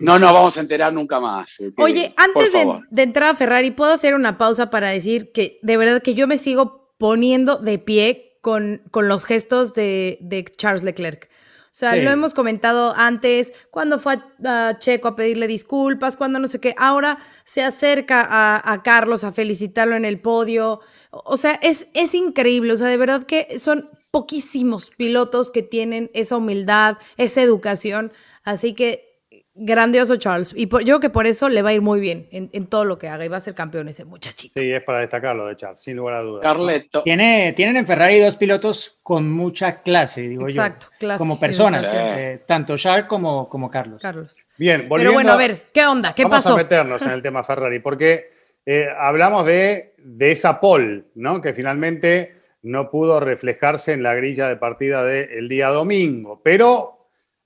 no nos vamos a enterar nunca más. Eh, Oye, antes de, entrar a Ferrari, ¿puedo hacer una pausa para decir que de verdad que yo me sigo poniendo de pie con, con los gestos de, de Charles Leclerc? O sea, lo hemos comentado antes, cuando fue a, Checo a pedirle disculpas, cuando no sé qué, ahora se acerca a, Carlos a felicitarlo en el podio. O sea, es, es increíble, o sea, de verdad que son poquísimos pilotos que tienen esa humildad, esa educación. Así que Grandioso Charles. Y yo creo que por eso le va a ir muy bien en, todo lo que haga y va a ser campeón ese muchachito. Sí, es para destacarlo de Charles, sin lugar a dudas. Carleto. Tiene, tienen en Ferrari dos pilotos con mucha clase, digo Exacto, yo. Clase, como personas, eh, tanto Charles como, como Carlos. Carlos. Bien, volviendo, Pero bueno, a ver, ¿qué onda? ¿Qué vamos pasó? a meternos en el tema Ferrari, porque eh, hablamos de, de esa pole, ¿no? Que finalmente no pudo reflejarse en la grilla de partida del día domingo. Pero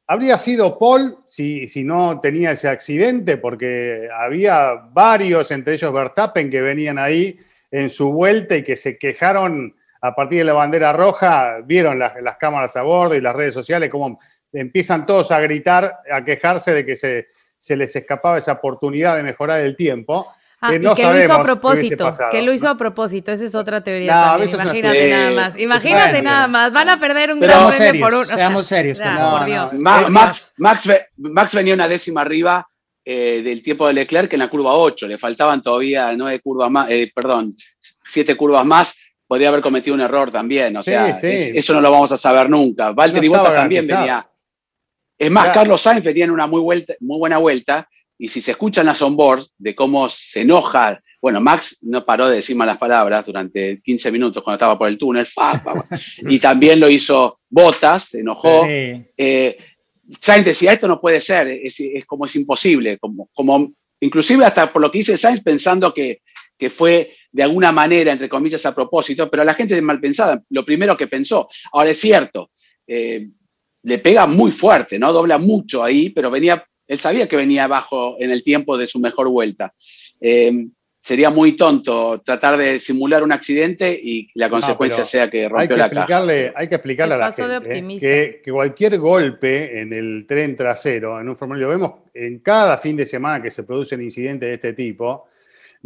Habría sido Paul si, si, no tenía ese accidente, porque había varios, entre ellos Verstappen, que venían ahí en su vuelta y que se quejaron a partir de la bandera roja, vieron las, cámaras a bordo y las redes sociales, como empiezan todos a gritar, a quejarse de que se, se les escapaba esa oportunidad de mejorar el tiempo. Ah, que, que lo hizo a propósito, que lo hizo a propósito, esa es otra teoría Imagínate nada más, imagínate nada más, van a perder un gran premio por un... seamos serios. por Dios. Max, Max, venía una décima arriba eh, del tiempo de Leclerc en la curva 8, le faltaban todavía nueve curvas más, eh, perdón, siete curvas más, podría haber cometido un error también, o sea, eso no lo vamos a saber nunca. Valtteri Bottas también venía... Es más, Carlos Sainz venía en una muy, vuelta, muy buena vuelta y si se escuchan las onboards de cómo se enoja, bueno, Max no paró de decir malas palabras durante 15 minutos cuando estaba por el túnel, [LAUGHS] y también lo hizo Botas, se enojó. Eh, Sainz decía, esto no puede ser, es, como es imposible, como, como, inclusive hasta por lo que dice Sainz pensando que, que fue de alguna manera, entre comillas, a propósito, pero la gente es mal pensada, lo primero que pensó. Ahora es cierto, eh, le pega muy fuerte, ¿no? Dobla mucho ahí, pero venía él sabía que venía abajo en el tiempo de su mejor vuelta. Eh, sería muy tonto tratar de simular un accidente y la consecuencia sea que rompió la caja. Hay que explicarle a la gente que, cualquier golpe en el tren trasero, en un formulario, lo vemos en cada fin de semana que se producen incidentes de este tipo,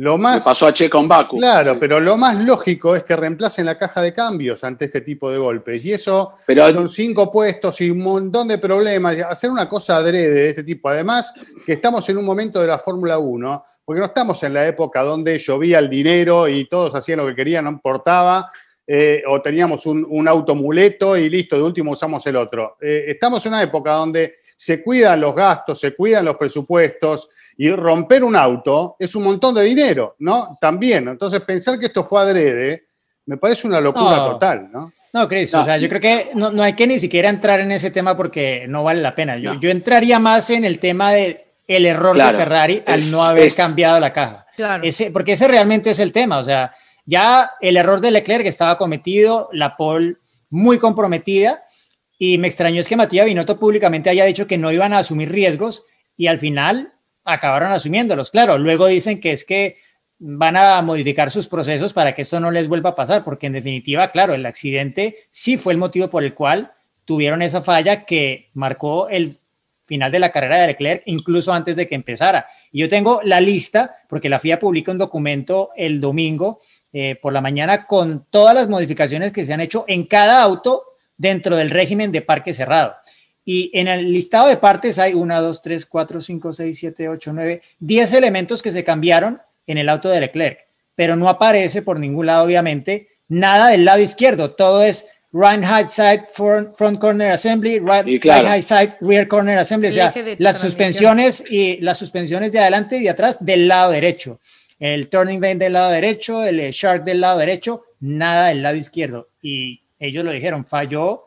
Lo más, pasó a Che con Baku. Claro, pero lo más lógico es que reemplacen la caja de cambios ante este tipo de golpes. Y eso pero, son cinco puestos y un montón de problemas. Hacer una cosa adrede de este tipo. Además, que estamos en un momento de la Fórmula 1, porque no estamos en la época donde llovía el dinero y todos hacían lo que querían, no importaba. Eh, o teníamos un, un automuleto y listo, de último usamos el otro. Eh, estamos en una época donde se cuidan los gastos, se cuidan los presupuestos, y romper un auto es un montón de dinero, ¿no? También. Entonces, pensar que esto fue adrede me parece una locura total, ¿no? No, Cris, o sea, yo creo que no, hay que ni siquiera entrar en ese tema porque no vale la pena. Yo, yo entraría más en el tema de el error de Ferrari al no haber cambiado la caja. Claro. Ese, porque ese realmente es el tema. O sea, ya el error de Leclerc estaba cometido, la pole muy comprometida, y me extrañó es que Matías Binotto públicamente haya dicho que no iban a asumir riesgos y al final acabaron asumiéndolos. Claro, luego dicen que es que van a modificar sus procesos para que esto no les vuelva a pasar, porque en definitiva, claro, el accidente sí fue el motivo por el cual tuvieron esa falla que marcó el final de la carrera de Leclerc, incluso antes de que empezara. Y yo tengo la lista, porque la FIA publica un documento el domingo eh, por la mañana con todas las modificaciones que se han hecho en cada auto dentro del régimen de parque cerrado. Y en el listado de partes hay 1, 2, 3, 4, 5, 6, 7, 8, 9, 10 elementos que se cambiaron en el auto de Leclerc, pero no aparece por ningún lado, obviamente, nada del lado izquierdo. Todo es right high side front, corner assembly, right, high side rear corner assembly, o sea, las suspensiones y las suspensiones de adelante y de atrás del lado derecho. El turning vane del lado derecho, el shark del lado derecho, nada del lado izquierdo. Y ellos lo dijeron, falló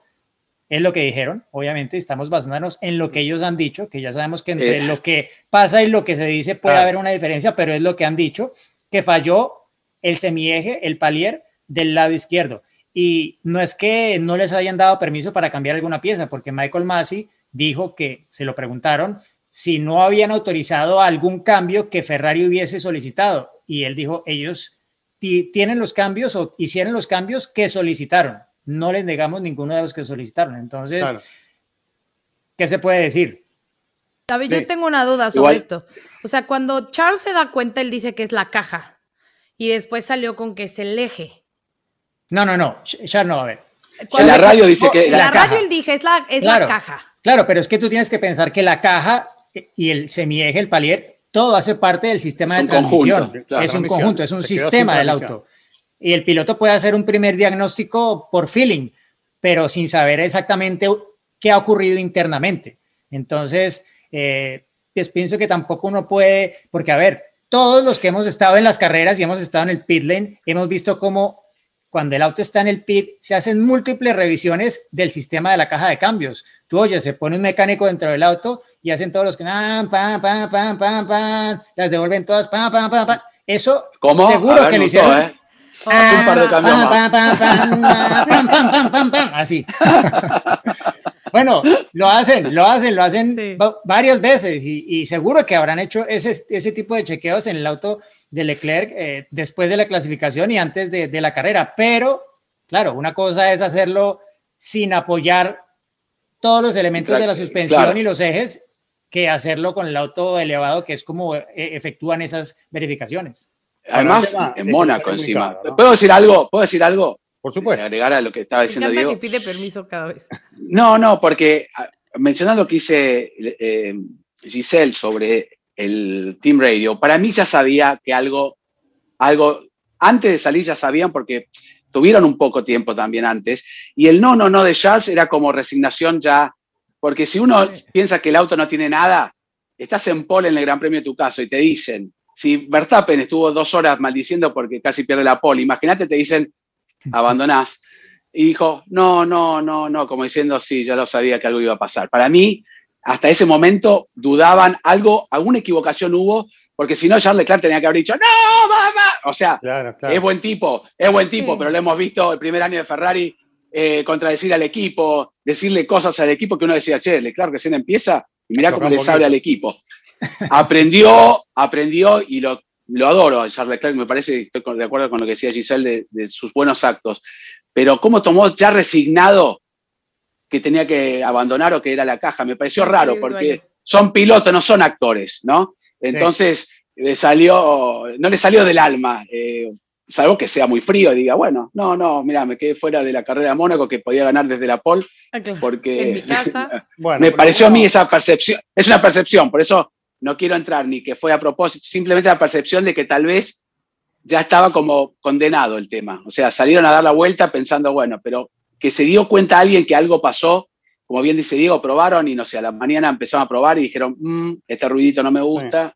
es lo que dijeron. Obviamente estamos basándonos en lo que ellos han dicho, que ya sabemos que entre eh. lo que pasa y lo que se dice puede haber una diferencia, pero es lo que han dicho, que falló el semieje, el palier del lado izquierdo. Y no es que no les hayan dado permiso para cambiar alguna pieza, porque Michael Massey dijo que se lo preguntaron si no habían autorizado algún cambio que Ferrari hubiese solicitado. Y él dijo, ellos tienen los cambios o hicieron los cambios que solicitaron no les negamos ninguno de los que solicitaron. Entonces, ¿qué se puede decir? David, yo tengo una duda sobre esto. O sea, cuando Charles se da cuenta, él dice que es la caja y después salió con que es el eje. No, no, no, Charles no, a ver. En la radio dice que... la, radio él dije, es, la, es la caja. Claro, pero es que tú tienes que pensar que la caja y el semieje, el palier, todo hace parte del sistema de transmisión. es un conjunto, es un sistema del auto y el piloto puede hacer un primer diagnóstico por feeling, pero sin saber exactamente qué ha ocurrido internamente. Entonces, eh, pues pienso que tampoco uno puede, porque a ver, todos los que hemos estado en las carreras y hemos estado en el pit lane, hemos visto cómo cuando el auto está en el pit, se hacen múltiples revisiones del sistema de la caja de cambios. Tú oyes, se pone un mecánico dentro del auto y hacen todos los que pam, pam, pam, pam, pam, pam, las devuelven todas, pam, pam, pam, pam. Eso seguro que lo hicieron. ¿eh? Un par de cambios Así. bueno, lo hacen, lo hacen, lo hacen varias veces y, seguro que habrán hecho ese, ese tipo de chequeos en el auto de Leclerc eh, después de la clasificación y antes de, de, la carrera. Pero, claro, una cosa es hacerlo sin apoyar todos los elementos de la suspensión y los ejes que hacerlo con el auto elevado, que es como eh, efectúan esas verificaciones. Además, en Mónaco encima. ¿Puedo decir algo? ¿Puedo decir algo? Por supuesto. Agregar a lo que estaba diciendo Diego. que pide permiso cada vez. [LAUGHS] No, no, porque ah, mencionando lo que dice eh, Giselle sobre el Team Radio, para mí ya sabía que algo, algo, antes de salir ya sabían porque tuvieron un poco tiempo también antes, y el no, no, no de Charles era como resignación ya, porque si uno piensa que el auto no tiene nada, estás en pole en el Gran Premio de tu caso y te dicen, si Verstappen estuvo dos horas maldiciendo porque casi pierde la pole, imagínate, te dicen, abandonás. Y dijo, no, no, no, no, como diciendo, sí, ya lo sabía que algo iba a pasar. Para mí, hasta ese momento dudaban algo, alguna equivocación hubo, porque si no, Charles Leclerc tenía que haber dicho, no, mamá. O sea, es buen tipo, es buen tipo, pero lo hemos visto el primer año de Ferrari eh, contradecir al equipo, decirle cosas al equipo que uno decía, che, Leclerc recién empieza y mirá cómo le sabe al equipo. Aprendió, aprendió y lo, lo adoro Charles Leclerc, me parece, estoy de acuerdo con lo que decía Giselle de, sus buenos actos, pero cómo tomó ya resignado que tenía que abandonar o que era la caja, me pareció raro porque son pilotos, no son actores, ¿no? Entonces, le salió, no le salió del alma. Eh, salvo que sea muy frío y diga, bueno, no, no, mira, me quedé fuera de la carrera de Mónaco que podía ganar desde la pole, Ah, porque En mi casa. [LAUGHS] Bueno, me pareció a mí esa percepción, es una percepción, por eso no quiero entrar ni que fue a propósito, simplemente la percepción de que tal vez ya estaba como condenado el tema. O sea, salieron a dar la vuelta pensando, bueno, pero que se dio cuenta alguien que algo pasó, como bien dice Diego, probaron y no sé, a la mañana empezaron a probar y dijeron, "Mm, este ruidito no me gusta.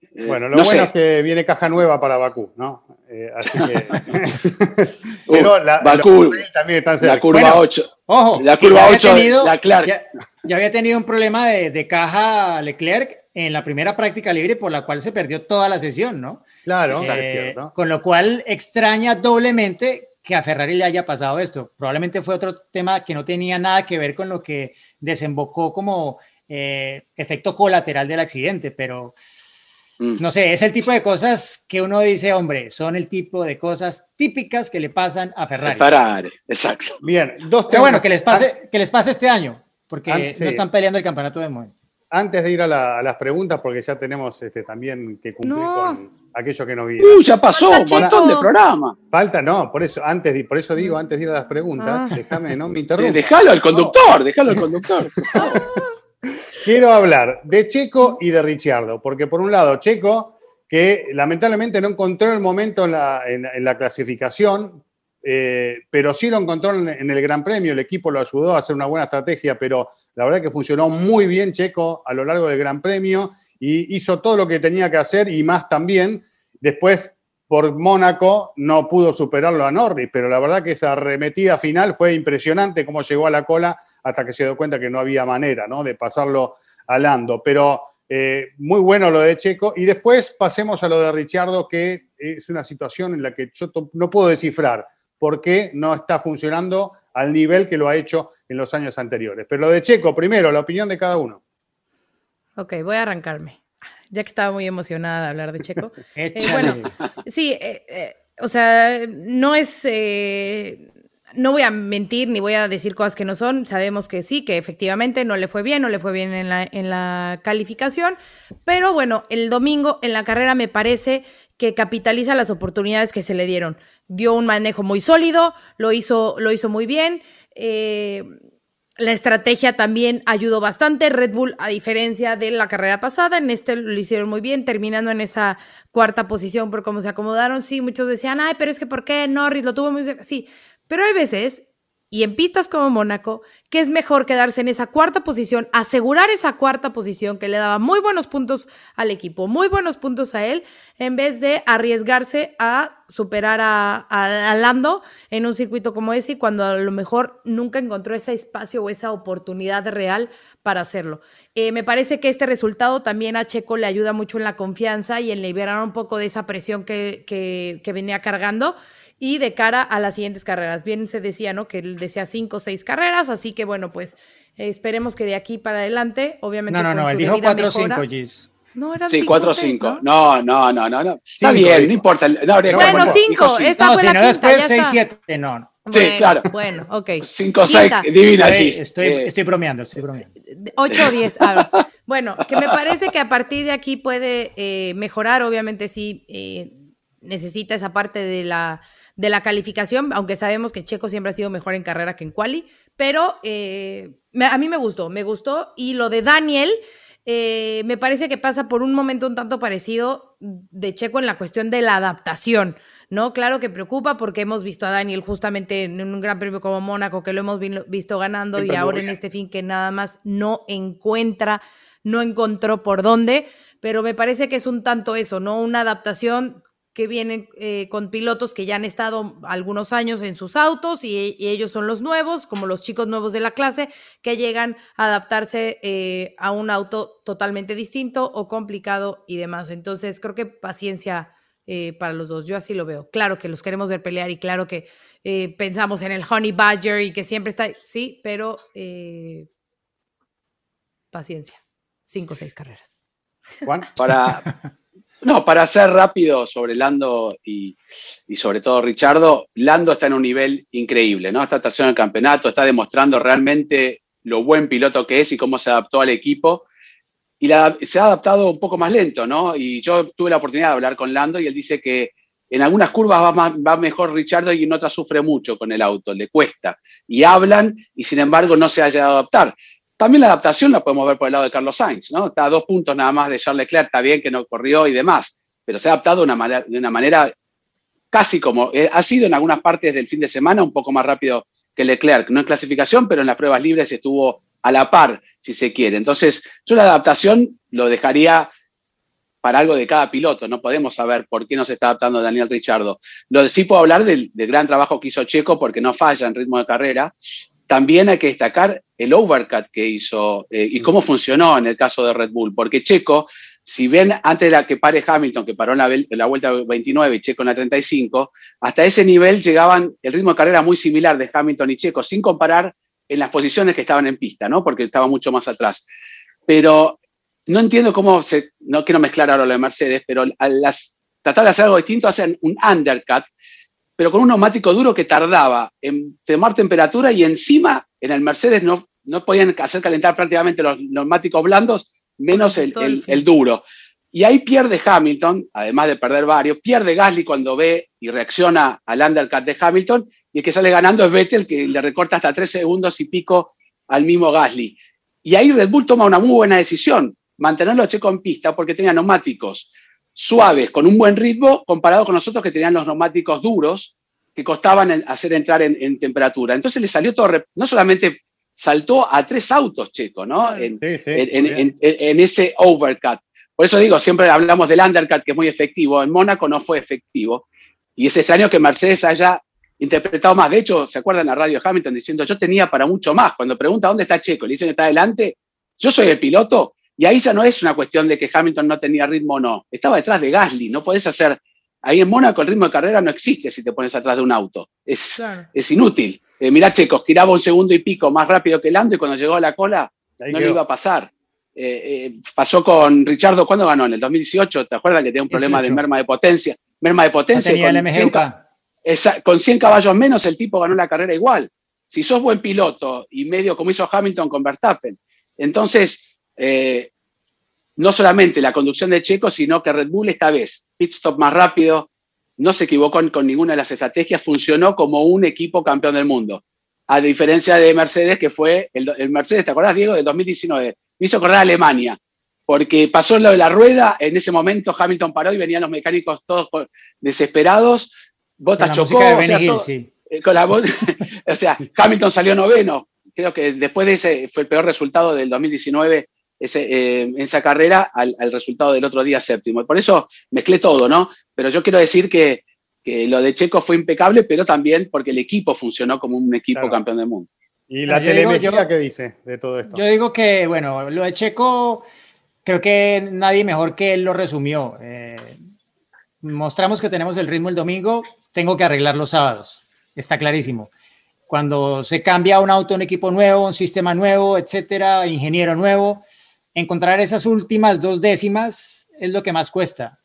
Eh, Bueno, lo no bueno sé. es que viene caja nueva para Bakú, ¿no? Eh, así [LAUGHS] que. Uh, Pero la, Bakú, también están cerca. la curva Bueno, 8. Ojo, La curva ya había 8, tenido- la Clark. Ya, ya había tenido un problema de, de caja Leclerc en la primera práctica libre por la cual se perdió toda la sesión, ¿no? Claro, Eh, cierto. con lo cual extraña doblemente que a Ferrari le haya pasado esto. Probablemente fue otro tema que no tenía nada que ver con lo que desembocó como eh, efecto colateral del accidente, pero. No sé, es el tipo de cosas que uno dice, hombre, son el tipo de cosas típicas que le pasan a Ferrari. Ferrari, exacto. Bien, dos Pero bueno, temas. que les pase, que les pase este año, porque no están peleando el campeonato de momento. Antes de ir a, la- a las preguntas, porque ya tenemos este, también que cumplir No. con aquello que no viene. Uh, ya pasó Falta un montón de programas. Falta, no, por eso, antes de, por eso digo, antes de ir a las preguntas, Ah. déjame, no me [LAUGHS] De- interrumpas. Dejalo al conductor, dejalo al conductor. [LAUGHS] Quiero hablar de Checo y de Ricciardo, porque por un lado, Checo, que lamentablemente no encontró el momento en la, clasificación, eh, pero sí lo encontró en, en el Gran Premio, el equipo lo ayudó a hacer una buena estrategia, pero la verdad que funcionó muy bien Checo a lo largo del Gran Premio y hizo todo lo que tenía que hacer y más también. Después, por Mónaco, no pudo superarlo a Norris, pero la verdad que esa arremetida final fue impresionante cómo llegó a la cola hasta que se dio cuenta que no había manera ¿no? de pasarlo a Lando. Pero eh, muy bueno lo de Checo. Y después pasemos a lo de Richardo, que es una situación en la que yo no puedo descifrar por qué no está funcionando al nivel que lo ha hecho en los años anteriores. Pero lo de Checo, primero, la opinión de cada uno. Ok, voy a arrancarme. Ya que estaba muy emocionada de hablar de Checo. [LAUGHS] Eh, bueno, sí, eh, o sea, no es, no voy a mentir ni voy a decir cosas que no son. Sabemos que sí, que efectivamente no le fue bien, no le fue bien en la, en la calificación, pero bueno, el domingo en la carrera me parece que capitaliza las oportunidades que se le dieron. Dio un manejo muy sólido, lo hizo, lo hizo muy bien. eh, la estrategia también ayudó bastante. Red Bull, a diferencia de la carrera pasada, en este lo hicieron muy bien, terminando en esa cuarta posición por cómo se acomodaron. Sí, muchos decían, ay, pero es que ¿por qué Norris lo tuvo muy cerca? Sí, pero hay veces, y en pistas como Mónaco, que es mejor quedarse en esa cuarta posición, asegurar esa cuarta posición que le daba muy buenos puntos al equipo, muy buenos puntos a él, en vez de arriesgarse a superar a, a- Lando en un circuito como ese cuando a lo mejor nunca encontró ese espacio o esa oportunidad real para hacerlo. Eh, me parece que este resultado también a Checo le ayuda mucho en la confianza y en liberar un poco de esa presión que venía cargando y de cara a las siguientes carreras. Bien se decía, ¿no? Que él decía cinco o seis carreras, así que bueno, pues eh, esperemos que de aquí para adelante, obviamente. No, no, no, él dijo 4 o 5, mejora- Gis. No, eran Sí, cinco 4 o o seis, 5. ¿no? No, no, no, no. Está Cinco, bien, no importa. No, Bueno, poner- cinco, dijo esta No, fue si la no quinta, después ya 6, está. 7, no. no. Sí, Bueno, claro. Bueno, ok. 5 o 6, Quinta. divina, Estoy, Gis. estoy, Eh, estoy bromeando, estoy bromeando. 8 o 10. ah, bueno, que me parece que a partir de aquí puede eh, mejorar. Obviamente sí eh, necesita esa parte de la, de la calificación, aunque sabemos que Checo siempre ha sido mejor en carrera que en quali, pero eh, a mí me gustó, me gustó. Y lo de Daniel, eh, me parece que pasa por un momento un tanto parecido de Checo en la cuestión de la adaptación. ¿no? Claro que preocupa porque hemos visto a Daniel justamente en un gran premio como Mónaco, que lo hemos vi- visto ganando Siempre y ahora en este fin que nada más no encuentra, no encontró por dónde, pero me parece que es un tanto eso, ¿no? Una adaptación que viene eh, con pilotos que ya han estado algunos años en sus autos y, ellos son los nuevos, como los chicos nuevos de la clase, que llegan a adaptarse eh, a un auto totalmente distinto o complicado y demás. Entonces, creo que paciencia eh, para los dos. Yo así lo veo. Claro que los queremos ver pelear y claro que pensamos en el Honey Badger y que siempre está, sí, pero paciencia. Cinco o seis carreras. Juan. para, no, para ser rápido sobre Lando y, sobre todo Richardo, Lando está en un nivel increíble, ¿no? Está tercero en el campeonato, está demostrando realmente lo buen piloto que es y cómo se adaptó al equipo. y se ha adaptado un poco más lento, ¿no? Y yo tuve la oportunidad de hablar con Lando y él dice que en algunas curvas va, va mejor Richardo y en otras sufre mucho con el auto, le cuesta. Y hablan y sin embargo no se ha llegado a adaptar. También la adaptación la podemos ver por el lado de Carlos Sainz, ¿no? Está a dos puntos nada más de Charles Leclerc, está bien que no corrió y demás, pero se ha adaptado de una manera, casi como, eh, ha sido en algunas partes del fin de semana un poco más rápido que Leclerc, no en clasificación, pero en las pruebas libres estuvo a la par, si se quiere. Entonces, yo la adaptación lo dejaría para algo de cada piloto. No podemos saber por qué no se está adaptando Daniel Richardo. Lo sí puedo hablar del, gran trabajo que hizo Checo porque no falla en ritmo de carrera. También hay que destacar el overcut que hizo eh, y cómo funcionó en el caso de Red Bull, porque Checo, si ven antes de la que pare Hamilton, que paró en la, la vuelta 29 y Checo en la 35, hasta ese nivel llegaban el ritmo de carrera muy similar de Hamilton y Checo, sin comparar en las posiciones que estaban en pista, ¿no? Porque estaba mucho más atrás. Pero no entiendo cómo se, no quiero mezclar ahora lo de Mercedes, pero al las, tratar de hacer algo distinto, hacen un undercut, pero con un neumático duro que tardaba en tomar temperatura y encima en el Mercedes no, no podían hacer calentar prácticamente los neumáticos blandos, menos el, el, duro. Y ahí pierde Hamilton, además de perder varios, pierde Gasly cuando ve y reacciona al undercut de Hamilton y el que sale ganando es Vettel, que le recorta hasta tres segundos y pico al mismo Gasly. Y ahí Red Bull toma una muy buena decisión, mantenerlo a Checo en pista porque tenía neumáticos suaves, con un buen ritmo, comparado con nosotros que tenían los neumáticos duros, que costaban hacer entrar en, temperatura. Entonces le salió todo, no solamente saltó a tres autos Checo, ¿no? En, en ese overcut. Por eso digo, siempre hablamos del undercut, que es muy efectivo. En Mónaco no fue efectivo. Y es extraño que Mercedes haya interpretado más. De hecho, ¿se acuerdan la radio Hamilton diciendo yo tenía para mucho más? Cuando pregunta dónde está Checo, le dicen que está adelante, yo soy el piloto, y ahí ya no es una cuestión de que Hamilton no tenía ritmo o no. Estaba detrás de Gasly, no podés hacer. Ahí en Mónaco el ritmo de carrera no existe si te pones atrás de un auto. Es, es inútil. Eh, mirá, Checo, giraba un segundo y pico más rápido que Lando y cuando llegó a la cola no le iba a pasar. Eh, eh, pasó con Richardo, ¿cuándo ganó? En el 2018, ¿te acuerdas que tenía un problema de merma de potencia? Merma de potencia. tenía el con 100 caballos menos el tipo ganó la carrera igual. Si sos buen piloto y medio como hizo Hamilton con Verstappen, entonces eh, no solamente la conducción de Checo, sino que Red Bull esta vez, pit stop más rápido, no se equivocó con ninguna de las estrategias, funcionó como un equipo campeón del mundo. A diferencia de Mercedes, que fue el, Mercedes, ¿te acordás, Diego? Del 2019. Me hizo acordar a Alemania, porque pasó lo de la rueda, en ese momento Hamilton paró y venían los mecánicos todos desesperados, Bottas chocó. Con la o sea, Hamilton salió noveno. Creo que después de ese fue el peor resultado del 2019 ese, eh, esa carrera al, resultado del otro día séptimo. Por eso mezclé todo, ¿no? Pero yo quiero decir que, lo de Checo fue impecable, pero también porque el equipo funcionó como un equipo campeón del mundo. ¿Y la telemetría qué dice de todo esto? Yo digo que, bueno, lo de Checo, creo que nadie mejor que él lo resumió. Eh, mostramos que tenemos el ritmo el domingo, tengo que arreglar los sábados. Está clarísimo. Cuando se cambia un auto, un equipo nuevo, un sistema nuevo, etcétera, ingeniero nuevo, encontrar esas últimas dos décimas es lo que más cuesta.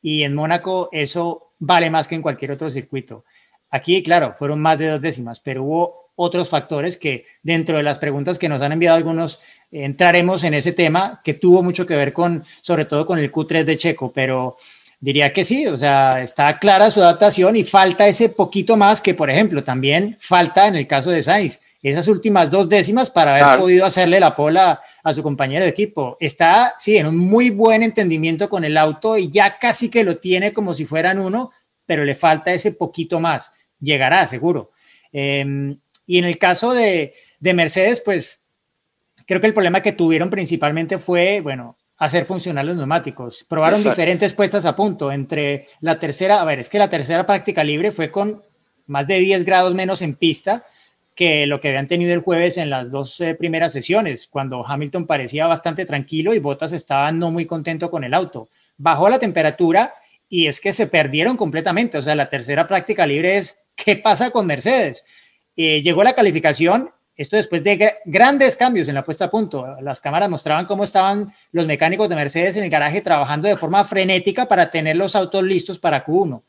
Y en Mónaco eso vale más que en cualquier otro circuito. Aquí, claro, fueron más de dos décimas, pero hubo otros factores que dentro de las preguntas que nos han enviado algunos, entraremos en ese tema que tuvo mucho que ver con, sobre todo con el Q3 de Checo, pero Diría que sí, o sea, está clara su adaptación y falta ese poquito más que, por ejemplo, también falta en el caso de Sainz, esas últimas dos décimas para haber podido hacerle la pola a su compañero de equipo. Está, sí, en un muy buen entendimiento con el auto y ya casi que lo tiene como si fueran uno, pero le falta ese poquito más. Llegará, seguro. Em, y en el caso de, de Mercedes, pues creo que el problema que tuvieron principalmente fue, bueno, hacer funcionar los neumáticos. Probaron diferentes puestas a punto entre la tercera, a ver, es que la tercera práctica libre fue con más de 10 grados menos en pista que lo que habían tenido el jueves en las dos eh, primeras sesiones, cuando Hamilton parecía bastante tranquilo y Bottas estaba no muy contento con el auto. Bajó la temperatura y es que se perdieron completamente. O sea, la tercera práctica libre es ¿qué pasa con Mercedes? Eh, llegó la calificación esto después de grandes cambios en la puesta a punto. Las cámaras mostraban cómo estaban los mecánicos de Mercedes en el garaje trabajando de forma frenética para tener los autos listos para Q1.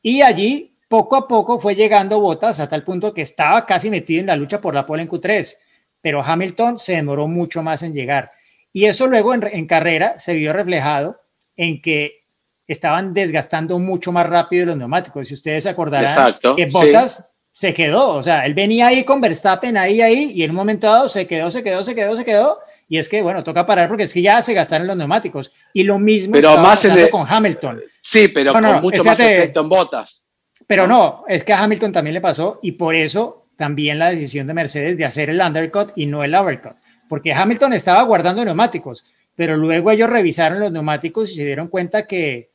Y allí, poco a poco, fue llegando Botas hasta el punto que estaba casi metido en la lucha por la pole en Q3. Pero Hamilton se demoró mucho más en llegar. Y eso luego en, carrera se vio reflejado en que estaban desgastando mucho más rápido los neumáticos. Si ustedes se acordarán, que Bottas se quedó, o sea, él venía ahí con Verstappen ahí, ahí, y en un momento dado se quedó, se quedó, se quedó, se quedó, y es que, bueno, toca parar porque es que ya se gastaron los neumáticos. Y lo mismo pero más con Hamilton. Sí, pero con mucho más efecto en botas. Pero no, es que a Hamilton también le pasó y por eso también la decisión de Mercedes de hacer el undercut y no el overcut, porque Hamilton estaba guardando neumáticos, pero luego ellos revisaron los neumáticos y se dieron cuenta que,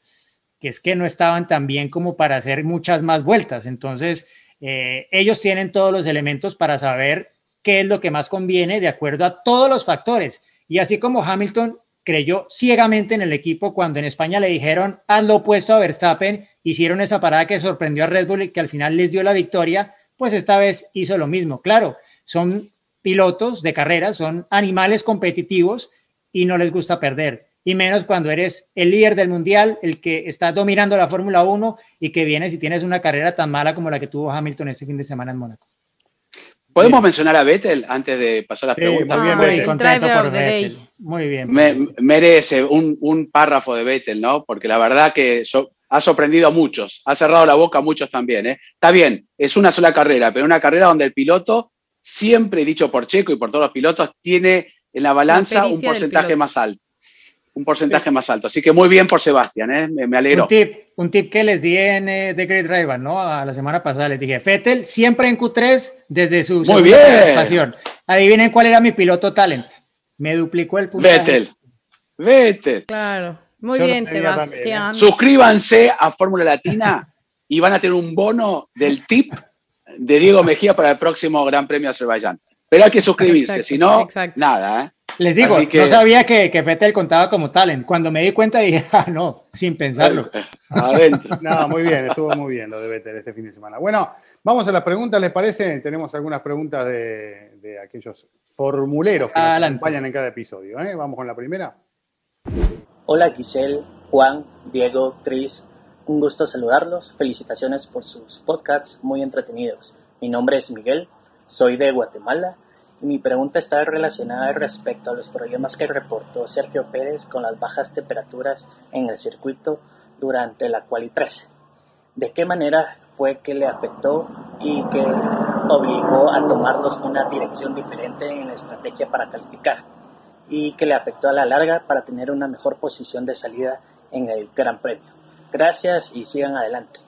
que es que no estaban tan bien como para hacer muchas más vueltas. Entonces, eh, ellos tienen todos los elementos para saber qué es lo que más conviene de acuerdo a todos los factores. Y así como Hamilton creyó ciegamente en el equipo cuando en España le dijeron haz lo opuesto a Verstappen, hicieron esa parada que sorprendió a Red Bull y que al final les dio la victoria, pues esta vez hizo lo mismo. Claro, son pilotos de carrera, son animales competitivos y no les gusta perder. Y menos cuando eres el líder del mundial, el que está dominando la Fórmula 1 y que vienes y tienes una carrera tan mala como la que tuvo Hamilton este fin de semana en Mónaco. ¿Podemos mencionar a Vettel antes de pasar a las preguntas? muy bien, merece un, párrafo de Vettel, ¿no? Porque la verdad que ha sorprendido a muchos, ha cerrado la boca a muchos también, ¿eh? Está bien, es una sola carrera, pero una carrera donde el piloto, siempre dicho por Checo y por todos los pilotos, tiene en la balanza un porcentaje más alto un porcentaje más alto. Así que muy bien por Sebastián, ¿eh? me, alegro. Un tip, un tip que les di en eh, The Great Driver, ¿no? A la semana pasada les dije, Fettel siempre en Q3 desde su muy bien. participación. Adivinen cuál era mi piloto talent. Me duplicó el puntaje. Vettel. Vettel. Claro. Muy bien. Sebastián. Suscríbanse a Fórmula Latina y van a tener un bono del tip de Diego Mejía para el próximo Gran Premio Azerbaiyán. Pero hay que suscribirse, si no, nada, ¿eh? Les digo, no sabía que, que Vettel contaba como talent. Cuando me di cuenta dije, [LAUGHS] ah, no, sin pensarlo. [LAUGHS] Adentro. no, muy bien, estuvo muy bien lo de Vettel este fin de semana. Bueno, vamos a las preguntas, ¿les parece? Tenemos algunas preguntas de, aquellos formuleros que nos acompañan en cada episodio. ¿eh? Vamos con la primera. Hola Giselle, Juan, Diego, Tris. Un gusto saludarlos. Felicitaciones por sus podcasts muy entretenidos. Mi nombre es Miguel, soy de Guatemala mi pregunta está relacionada respecto a los problemas que reportó Sergio Pérez con las bajas temperaturas en el circuito durante la Quali 3. ¿De qué manera fue que le afectó y que obligó a tomarnos una dirección diferente en la estrategia para calificar? Y que le afectó a la larga para tener una mejor posición de salida en el Gran Premio. Gracias y sigan adelante.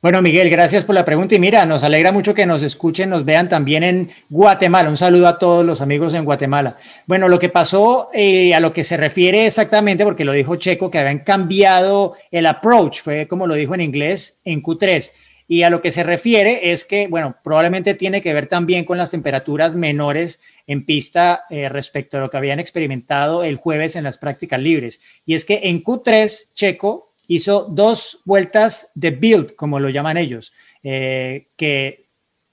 Bueno, Miguel, gracias por la pregunta y mira, nos alegra mucho que nos escuchen, nos vean también en Guatemala. Un saludo a todos los amigos en Guatemala. Bueno, lo que pasó eh, a lo que se refiere exactamente, porque lo dijo Checo, que habían cambiado el approach, fue como lo dijo en inglés, en Q3. Y a lo que se refiere es que, bueno, probablemente tiene que ver también con las temperaturas menores en pista eh, respecto a lo que habían experimentado el jueves en las prácticas libres. Y es que en Q3, Checo hizo dos vueltas de build, como lo llaman ellos, eh, que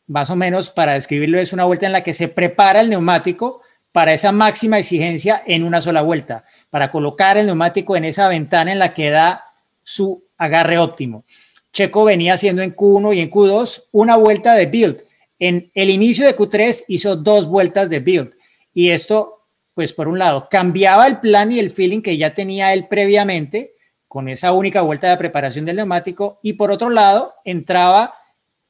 más o menos para describirlo es una vuelta en la que se prepara el neumático para esa máxima exigencia en una sola vuelta, para colocar el neumático en esa ventana en la que da su agarre óptimo. Checo venía haciendo en Q1 y en Q2 una vuelta de build. En el inicio de Q3 hizo dos vueltas de build. Y esto, pues por un lado, cambiaba el plan y el feeling que ya tenía él previamente con esa única vuelta de preparación del neumático. Y por otro lado entraba,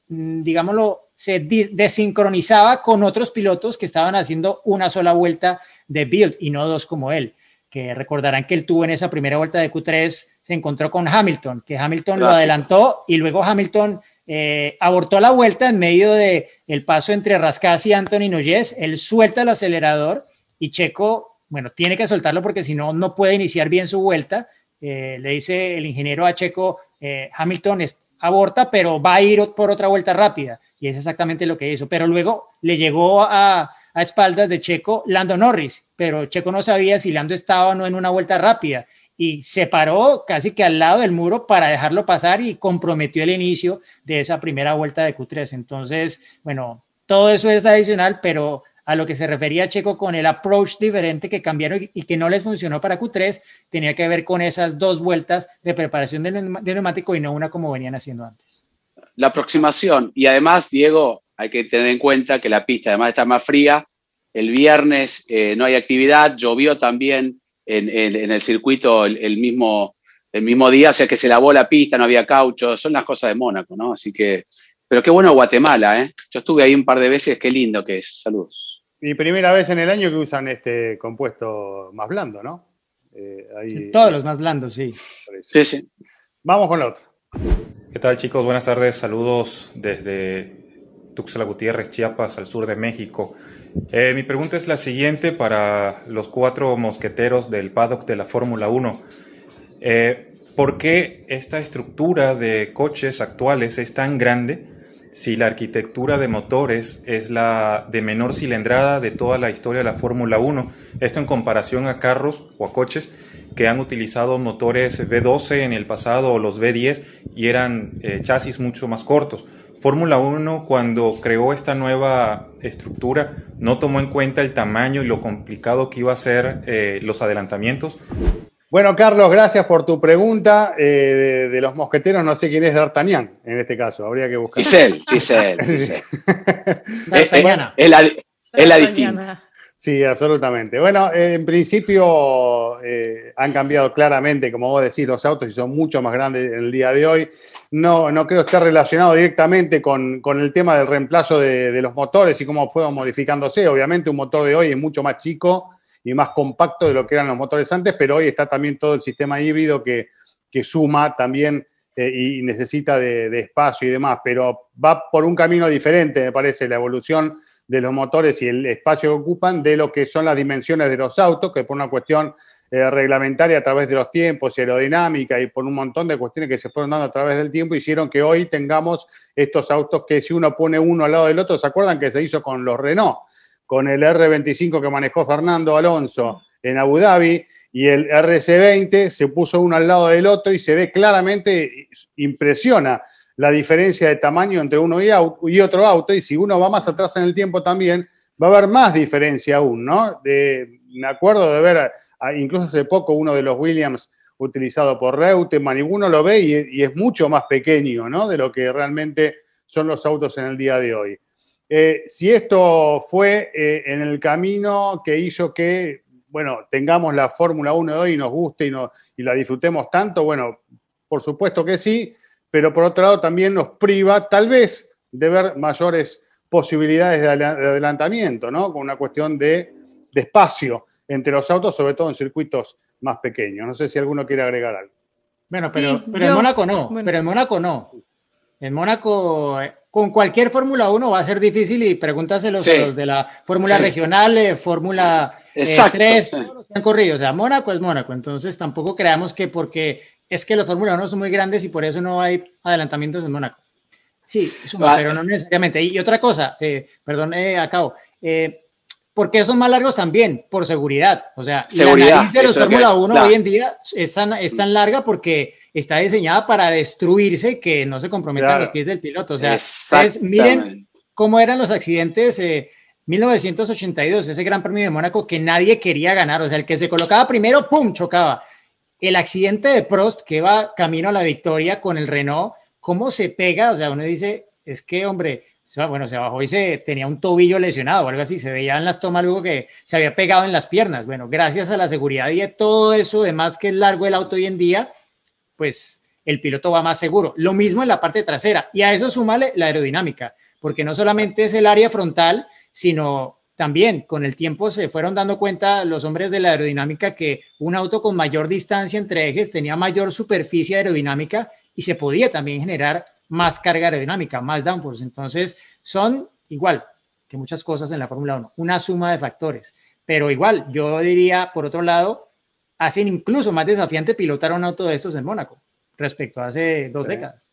mm, digámoslo, se desincronizaba con otros pilotos que estaban haciendo una sola vuelta de build y no dos como él, que recordarán que él tuvo en esa primera vuelta de Q3, se encontró con Hamilton, que Hamilton lo adelantó y luego Hamilton eh, abortó la vuelta en medio de el paso entre Rascasi y Anthony Noyes, él suelta el acelerador y Checo, bueno, tiene que soltarlo porque si no, no puede iniciar bien su vuelta, eh, le dice el ingeniero a Checo, eh, Hamilton aborta, pero va a ir por otra vuelta rápida. Y es exactamente lo que hizo. Pero luego le llegó a, a espaldas de Checo Lando Norris, pero Checo no sabía si Lando estaba o no en una vuelta rápida y se paró casi que al lado del muro para dejarlo pasar y comprometió el inicio de esa primera vuelta de Q3. Entonces, bueno, todo eso es adicional, pero a lo que se refería Checo con el approach diferente que cambiaron y que no les funcionó para Q3, tenía que ver con esas dos vueltas de preparación del neumático y no una como venían haciendo antes. La aproximación y además, Diego, hay que tener en cuenta que la pista, además de estar más fría, el viernes no hay actividad, llovió también en, el circuito el, mismo, el mismo día, o sea que se lavó la pista, no había caucho, son las cosas de Mónaco, ¿no? Así que, pero qué bueno Guatemala, ¿eh? Yo estuve ahí un par de veces, qué lindo que es. Saludos. Y primera vez en el año que usan este compuesto más blando, ¿no? Eh, todos los más blandos, sí. Sí, sí. Vamos con la otra. ¿Qué tal chicos? Buenas tardes, saludos desde Tuxtla Gutiérrez, Chiapas, al sur de México. Eh, mi pregunta es la siguiente para los cuatro mosqueteros del paddock de la Fórmula 1. Eh, ¿Por qué esta estructura de coches actuales es tan grande si la arquitectura de motores es la de menor cilindrada de toda la historia de la Fórmula 1? Esto en comparación a carros o a coches que han utilizado motores V12 en el pasado o los V10 y eran eh, chasis mucho más cortos. Fórmula 1 cuando creó esta nueva estructura no tomó en cuenta el tamaño y lo complicado que iba a ser eh, los adelantamientos. Bueno, Carlos, gracias por tu pregunta. Eh, de, los mosqueteros, no sé quién es D'Artagnan en este caso, habría que buscar. Giselle, [LAUGHS] Giselle. Giselle. es, la, es la distinta. Sí, absolutamente. Bueno, en principio eh, han cambiado claramente, como vos decís, los autos y son mucho más grandes en el día de hoy. No, no creo estar relacionado directamente con, el tema del reemplazo de, los motores y cómo fueron modificándose. Obviamente un motor de hoy es mucho más chico y más compacto de lo que eran los motores antes, pero hoy está también todo el sistema híbrido que, suma también eh, y necesita de, de espacio y demás, pero va por un camino diferente, me parece, la evolución de los motores y el espacio que ocupan de lo que son las dimensiones de los autos, que por una cuestión eh, reglamentaria a través de los tiempos y aerodinámica y por un montón de cuestiones que se fueron dando a través del tiempo, hicieron que hoy tengamos estos autos que si uno pone uno al lado del otro, ¿se acuerdan que se hizo con los Renault? Con el R25 que manejó Fernando Alonso en Abu Dhabi y el RC20 se puso uno al lado del otro y se ve claramente, impresiona la diferencia de tamaño entre uno y, otro auto, y si uno va más atrás en el tiempo también, va a haber más diferencia aún, ¿no? me acuerdo de ver, incluso hace poco, uno de los Williams utilizado por Reutemann, y uno lo ve y, es mucho más pequeño, ¿no? De lo que realmente son los autos en el día de hoy. Eh, si esto fue eh, en el camino que hizo que, bueno, tengamos la Fórmula 1 de hoy y nos guste y, y la disfrutemos tanto, bueno, por supuesto que sí, pero por otro lado también nos priva tal vez de ver mayores posibilidades de adelantamiento, ¿no? Con una cuestión de, espacio entre los autos, sobre todo en circuitos más pequeños. No sé si alguno quiere agregar algo. Bueno, pero, pero en Mónaco no, pero en Mónaco no. En Mónaco, eh, con cualquier Fórmula 1 va a ser difícil y pregúntaselo a los de la Fórmula regional, eh, Fórmula 3, eh, todos los que han corrido. O sea, Mónaco es Mónaco. Entonces tampoco creamos que porque es que los Fórmula 1 son muy grandes y por eso no hay adelantamientos en Mónaco. Sí, pero no necesariamente. Y otra cosa, eh, perdón, eh, acabo. Eh, ¿Por qué son más largos también? Por seguridad. O sea, la nariz de los Fórmula 1 hoy en día es tan, es tan, larga porque está diseñada para destruirse que no se comprometan los pies del piloto. O sea, miren cómo eran los accidentes. 1982, ese Gran Premio de Mónaco que nadie quería ganar. O sea, el que se colocaba primero, ¡pum!, chocaba el accidente de Prost que va camino a la victoria con el Renault, ¿cómo se pega? O sea, uno dice, es que, hombre, bueno, se bajó y se tenía un tobillo lesionado o algo así, se veía en las tomas algo que se había pegado en las piernas. Bueno, gracias a la seguridad y a todo eso, además que es largo el auto hoy en día, pues el piloto va más seguro. Lo mismo en la parte trasera y a eso súmale la aerodinámica, porque no solamente es el área frontal, sino también con el tiempo se fueron dando cuenta los hombres de la aerodinámica que un auto con mayor distancia entre ejes tenía mayor superficie aerodinámica y se podía también generar más carga aerodinámica, más downforce. Entonces, son igual que muchas cosas en la Fórmula 1, una suma de factores. Pero igual, yo diría, por otro lado, hacen incluso más desafiante pilotar un auto de estos en Mónaco respecto a hace dos décadas.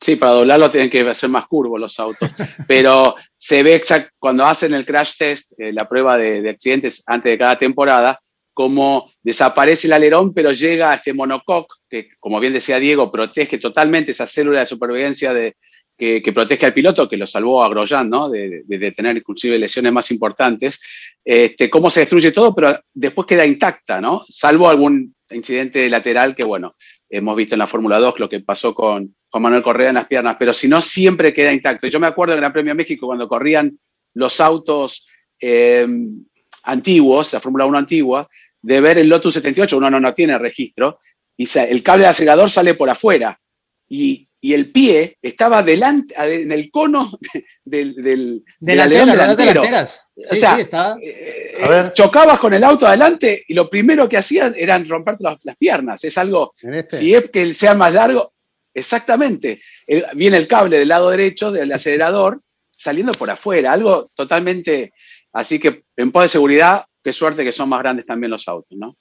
Sí, para doblarlo tienen que hacer más curvos los autos, [LAUGHS] pero se ve cuando hacen el crash test, eh, la prueba de, accidentes antes de cada temporada, como desaparece el alerón, pero llega a este monocoque, que como bien decía Diego, protege totalmente esa célula de supervivencia de, que, protege al piloto, que lo salvó a Grosjean, ¿no? De, tener inclusive lesiones más importantes. Este, cómo se destruye todo, pero después queda intacta, ¿no? Salvo algún incidente lateral que, bueno, hemos visto en la Fórmula 2 lo que pasó con, Juan Manuel Correa en las piernas, pero si no, siempre queda intacto. Yo me acuerdo en el Gran Premio México cuando corrían los autos eh, antiguos, la Fórmula 1 antigua, de ver el Lotus 78, uno no, no tiene registro, y el cable de acelerador sale por afuera. Y, el pie estaba delante, en el cono [LAUGHS] del, del, delantero. o sea, eh, chocabas con el auto adelante y lo primero que hacían eran romperte las, piernas. Es algo, este. si es que sea más largo, exactamente. viene el cable del lado derecho del acelerador saliendo por afuera, algo totalmente. Así que en pos de seguridad, qué suerte que son más grandes también los autos, ¿no?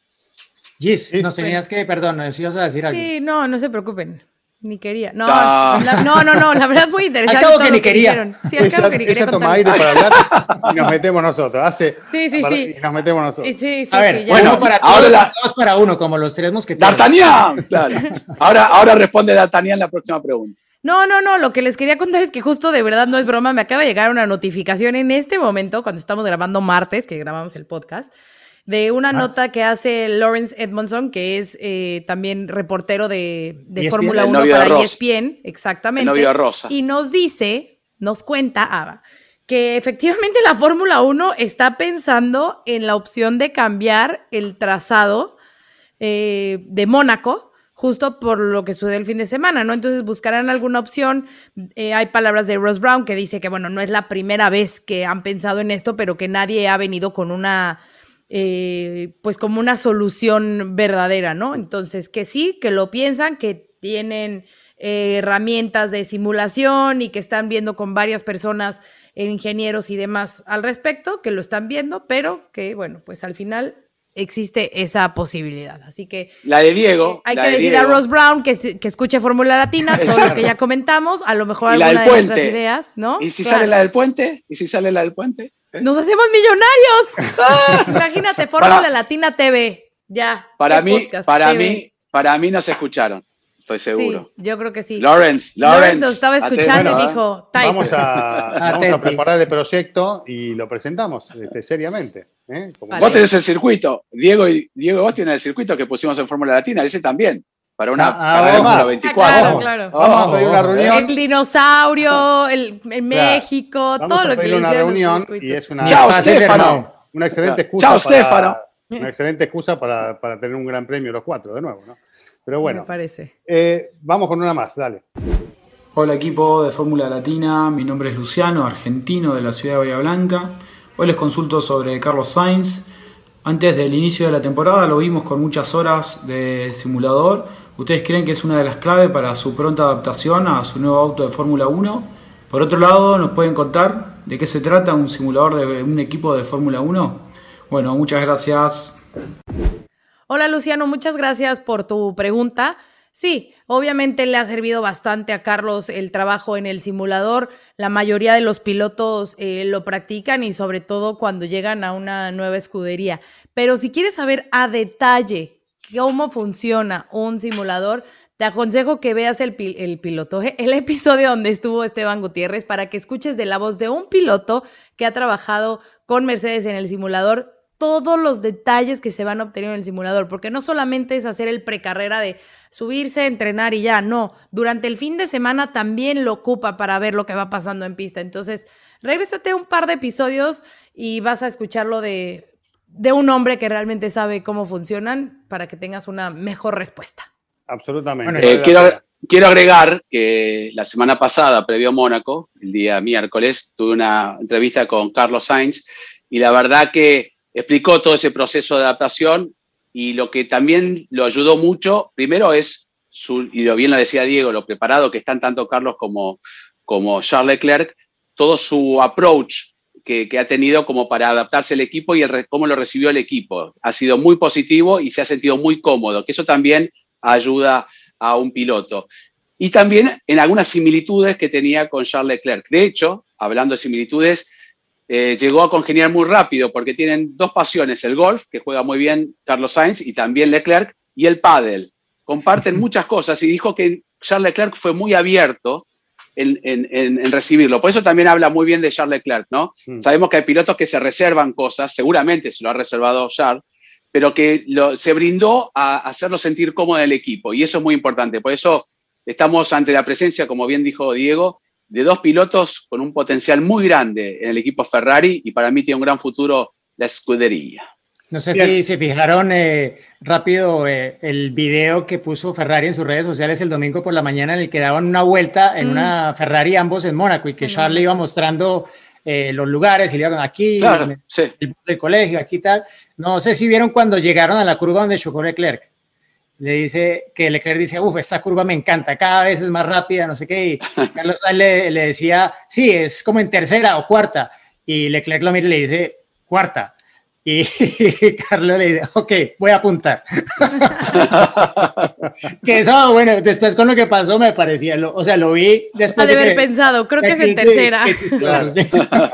Gis, nos tenías que, perdón, nos ibas a decir algo. Sí, no, no se preocupen. Ni quería. No, no, no, no, la verdad muy interesante. Al cabo que ni quería. Sí, al cabo que ni quería. toma aire para hablar [LAUGHS] y nos metemos nosotros. Hace, sí, sí, sí. Y nos metemos nosotros. Sí, sí, a ver, bueno, para ahora la... dos para uno, como los tres mosqueteros. ¡D'Artagnan! [LAUGHS] Claro. Ahora, ahora responde D'Artagnan la próxima pregunta. No, no, no, lo que les quería contar es que justo de verdad no es broma, me acaba de llegar una notificación en este momento, cuando estamos grabando martes, que grabamos el podcast, de una ah. nota que hace Lawrence Edmondson, que es eh, también reportero de, de Fórmula 1 para ESPN, exactamente. Rosa. Y nos dice, nos cuenta, Ava, que efectivamente la Fórmula 1 está pensando en la opción de cambiar el trazado eh, de Mónaco justo por lo que sucedió el fin de semana, ¿no? Entonces buscarán alguna opción. Eh, hay palabras de Ross Brown que dice que, bueno, no es la primera vez que han pensado en esto, pero que nadie ha venido con una eh, pues como una solución verdadera, ¿no? Entonces, que sí, que lo piensan, que tienen eh, herramientas de simulación y que están viendo con varias personas, ingenieros y demás al respecto, que lo están viendo, pero que, bueno, pues al final existe esa posibilidad. Así que... La de Diego. Eh, hay que decir a Ross Brown que, que escuche Fórmula Latina, [LAUGHS] todo lo que ya comentamos, a lo mejor alguna de nuestras ideas, ¿no? ¿Y si sale la del puente? ¿Y si sale la del puente? ¡Nos hacemos millonarios! [LAUGHS] Imagínate, Fórmula Latina TV. Ya. Para mí, para mí, para mí no se escucharon. Estoy seguro. Sí, yo creo que sí. Lawrence, Lawrence. nos estaba escuchando y dijo, Vamos, a, [LAUGHS] vamos a, preparar el proyecto y lo presentamos este, seriamente. ¿eh? Vos tenés el circuito. Diego, y, Diego, vos tenés el circuito que pusimos en Fórmula Latina. Ese también para una ah, para vamos, 24. Ah, claro, claro. Vamos a pedir una reunión. El dinosaurio, el, México, todo lo que pedir una reunión y es una, Chao, Stefano. una excelente excusa. Chao, Stefano. Una excelente excusa para, para, tener un gran premio los cuatro de nuevo, ¿no? Pero bueno, Me parece. Eh, vamos con una más, dale. Hola equipo de Fórmula Latina, mi nombre es Luciano, argentino de la ciudad de Bahía Blanca. Hoy les consulto sobre Carlos Sainz. Antes del inicio de la temporada lo vimos con muchas horas de simulador ¿Ustedes creen que es una de las claves para su pronta adaptación a su nuevo auto de Fórmula 1? Por otro lado, ¿nos pueden contar de qué se trata un simulador de un equipo de Fórmula 1? Bueno, muchas gracias. Hola Luciano, muchas gracias por tu pregunta. Sí, obviamente le ha servido bastante a Carlos el trabajo en el simulador. La mayoría de los pilotos eh, lo practican y sobre todo cuando llegan a una nueva escudería. Pero si quieres saber a detalle cómo funciona un simulador, te aconsejo que veas el, el, piloto, [LAUGHS] el episodio donde estuvo Esteban Gutiérrez para que escuches de la voz de un piloto que ha trabajado con Mercedes en el simulador todos los detalles que se van a obtener en el simulador, porque no solamente es hacer el precarrera de subirse, entrenar y ya, no, durante el fin de semana también lo ocupa para ver lo que va pasando en pista. Entonces, regrésate un par de episodios y vas a escucharlo de de un hombre que realmente sabe cómo funcionan para que tengas una mejor respuesta. Absolutamente. Eh, quiero, agregar que la semana pasada, previo a Mónaco, el día miércoles, tuve una entrevista con Carlos Sainz y la verdad que explicó todo ese proceso de adaptación y lo que también lo ayudó mucho, primero es, su, y lo bien lo decía Diego, lo preparado que están tanto Carlos como, como Charles Leclerc, todo su approach que, ha tenido como para adaptarse al equipo y el, cómo lo recibió el equipo. Ha sido muy positivo y se ha sentido muy cómodo, que eso también ayuda a un piloto. Y también en algunas similitudes que tenía con Charles Leclerc. De hecho, hablando de similitudes, eh, llegó a congeniar muy rápido porque tienen dos pasiones, el golf, que juega muy bien Carlos Sainz, y también Leclerc, y el pádel. Comparten [LAUGHS] muchas cosas y dijo que Charles Leclerc fue muy abierto en, recibirlo. Por eso también habla muy bien de Charles Leclerc, ¿no? Mm. Sabemos que hay pilotos que se reservan cosas, seguramente se lo ha reservado Charles, pero que se brindó a hacerlo sentir cómodo en el equipo y eso es muy importante. Por eso estamos ante la presencia, como bien dijo Diego, de dos pilotos con un potencial muy grande en el equipo Ferrari y para mí tiene un gran futuro la escudería. No sé si se fijaron eh, rápido eh, el video que puso Ferrari en sus redes sociales el domingo por la mañana en el que daban una vuelta en una Ferrari ambos en Mónaco y que Charlie iba mostrando eh, los lugares y le iban aquí, el, colegio, aquí tal. No sé si vieron cuando llegaron a la curva donde chocó Leclerc. Le dice que Leclerc dice, uff, esta curva me encanta, cada vez es más rápida, no sé qué. Y [LAUGHS] Carlos le, le decía, sí, es como en tercera o cuarta. Y Leclerc lo mira y le dice, cuarta. Y [LAUGHS] Carlos le dice, ok, voy a apuntar. [LAUGHS] que eso, bueno, después con lo que pasó me parecía, o sea, lo vi después. Ha de, haber pensado, creo que es en tercera.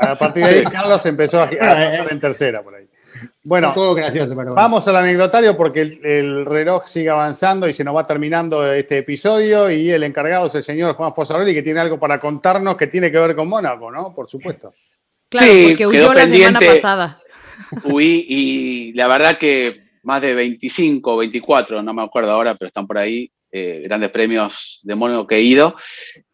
A partir de ahí Carlos empezó a, pasar en tercera por ahí. Bueno, gracioso, pero vamos al anecdotario porque el, reloj sigue avanzando y se nos va terminando este episodio y el encargado es el señor Juan Fosaroli que tiene algo para contarnos que tiene que ver con Mónaco, ¿no? Por supuesto. Claro, porque huyó la semana pasada. Huí y la verdad que más de 25, 24, no me acuerdo ahora, pero están por ahí, eh, grandes premios de Mónaco que he ido.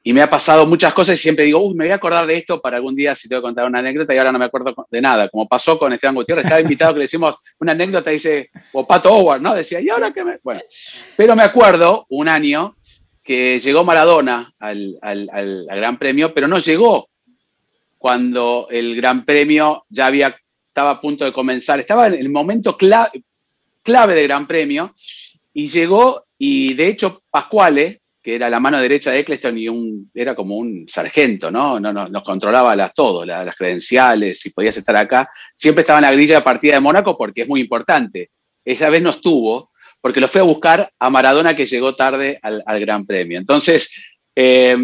Y me ha pasado muchas cosas y siempre digo, uy, me voy a acordar de esto para algún día si te voy a contar una anécdota y ahora no me acuerdo de nada. Como pasó con Esteban Gutiérrez, estaba invitado que le decimos una anécdota, dice, o Pato Howard, ¿no? Decía, ¿y ahora qué me...? Bueno, pero me acuerdo un año que llegó Maradona al, al, al Gran Premio, pero no llegó cuando el Gran Premio ya había estaba a punto de comenzar, estaba en el momento clave, clave del Gran Premio y llegó y de hecho Pascuale, que era la mano derecha de Eccleston y era como un sargento, no nos controlaba las, todo, las, credenciales, si podías estar acá, siempre estaba en la grilla de partida de Mónaco porque es muy importante. Esa vez no estuvo porque lo fue a buscar a Maradona que llegó tarde al, Gran Premio. Entonces, eh,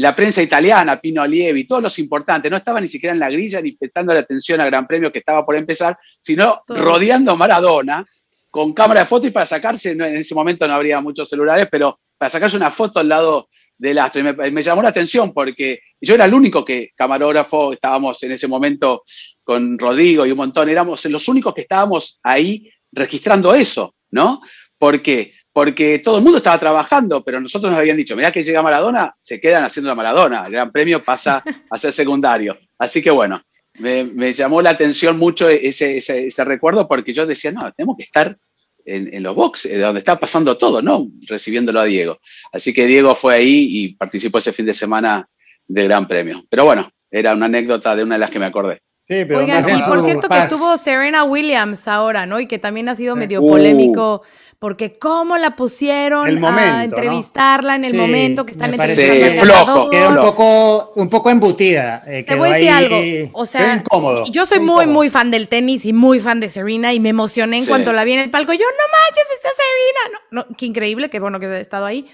la prensa italiana, Pino Allievi, todos los importantes, no estaban ni siquiera en la grilla ni prestando la atención al Gran Premio que estaba por empezar, sino rodeando a Maradona con cámara de foto y para sacarse, en ese momento no habría muchos celulares, pero para sacarse una foto al lado del astro. Y me, llamó la atención porque yo era el único que camarógrafo, estábamos en ese momento con Rodrigo y un montón, éramos los únicos que estábamos ahí registrando eso, ¿no? Porque porque todo el mundo estaba trabajando, pero nosotros nos habían dicho, mira que llega Maradona, se quedan haciendo la Maradona, el Gran Premio pasa a ser secundario. Así que bueno, me, llamó la atención mucho ese, recuerdo porque yo decía, no, tenemos que estar en, los boxes, donde está pasando todo, ¿no? Recibiéndolo a Diego. Así que Diego fue ahí y participó ese fin de semana del Gran Premio. Pero bueno, era una anécdota de una de las que me acordé. Sí, pero Oigan, y por cierto que estuvo Serena Williams ahora, ¿no? Y que también ha sido medio polémico porque cómo la pusieron a entrevistarla en el momento que están entrevistando Quedó un poco, un poco embutida. Eh, Te voy a decir algo, o sea, yo soy muy, muy fan del tenis y muy fan de Serena y me emocioné en cuanto la vi en el palco. Yo, no manches, está Serena. No, qué increíble, qué bueno que haya estado ahí.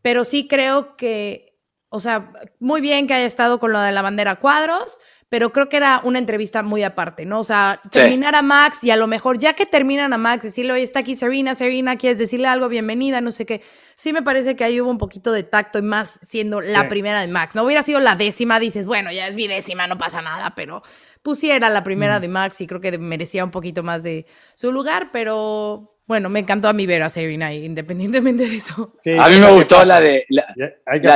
Pero sí creo que, o sea, muy bien que haya estado con lo de la bandera cuadros, pero creo que era una entrevista muy aparte, ¿no? O sea, terminar a Max y a lo mejor ya que terminan a Max, decirle, oye, está aquí Serena, Serena, ¿quieres decirle algo? Bienvenida, no sé qué. Sí me parece que ahí hubo un poquito de tacto y más siendo la primera de Max. No hubiera sido la décima, dices, bueno, ya es mi décima, no pasa nada, pero pusiera la primera de Max y creo que merecía un poquito más de su lugar, pero bueno, me encantó a mí ver a Serena, independientemente de eso. a mí me gustó la de, la,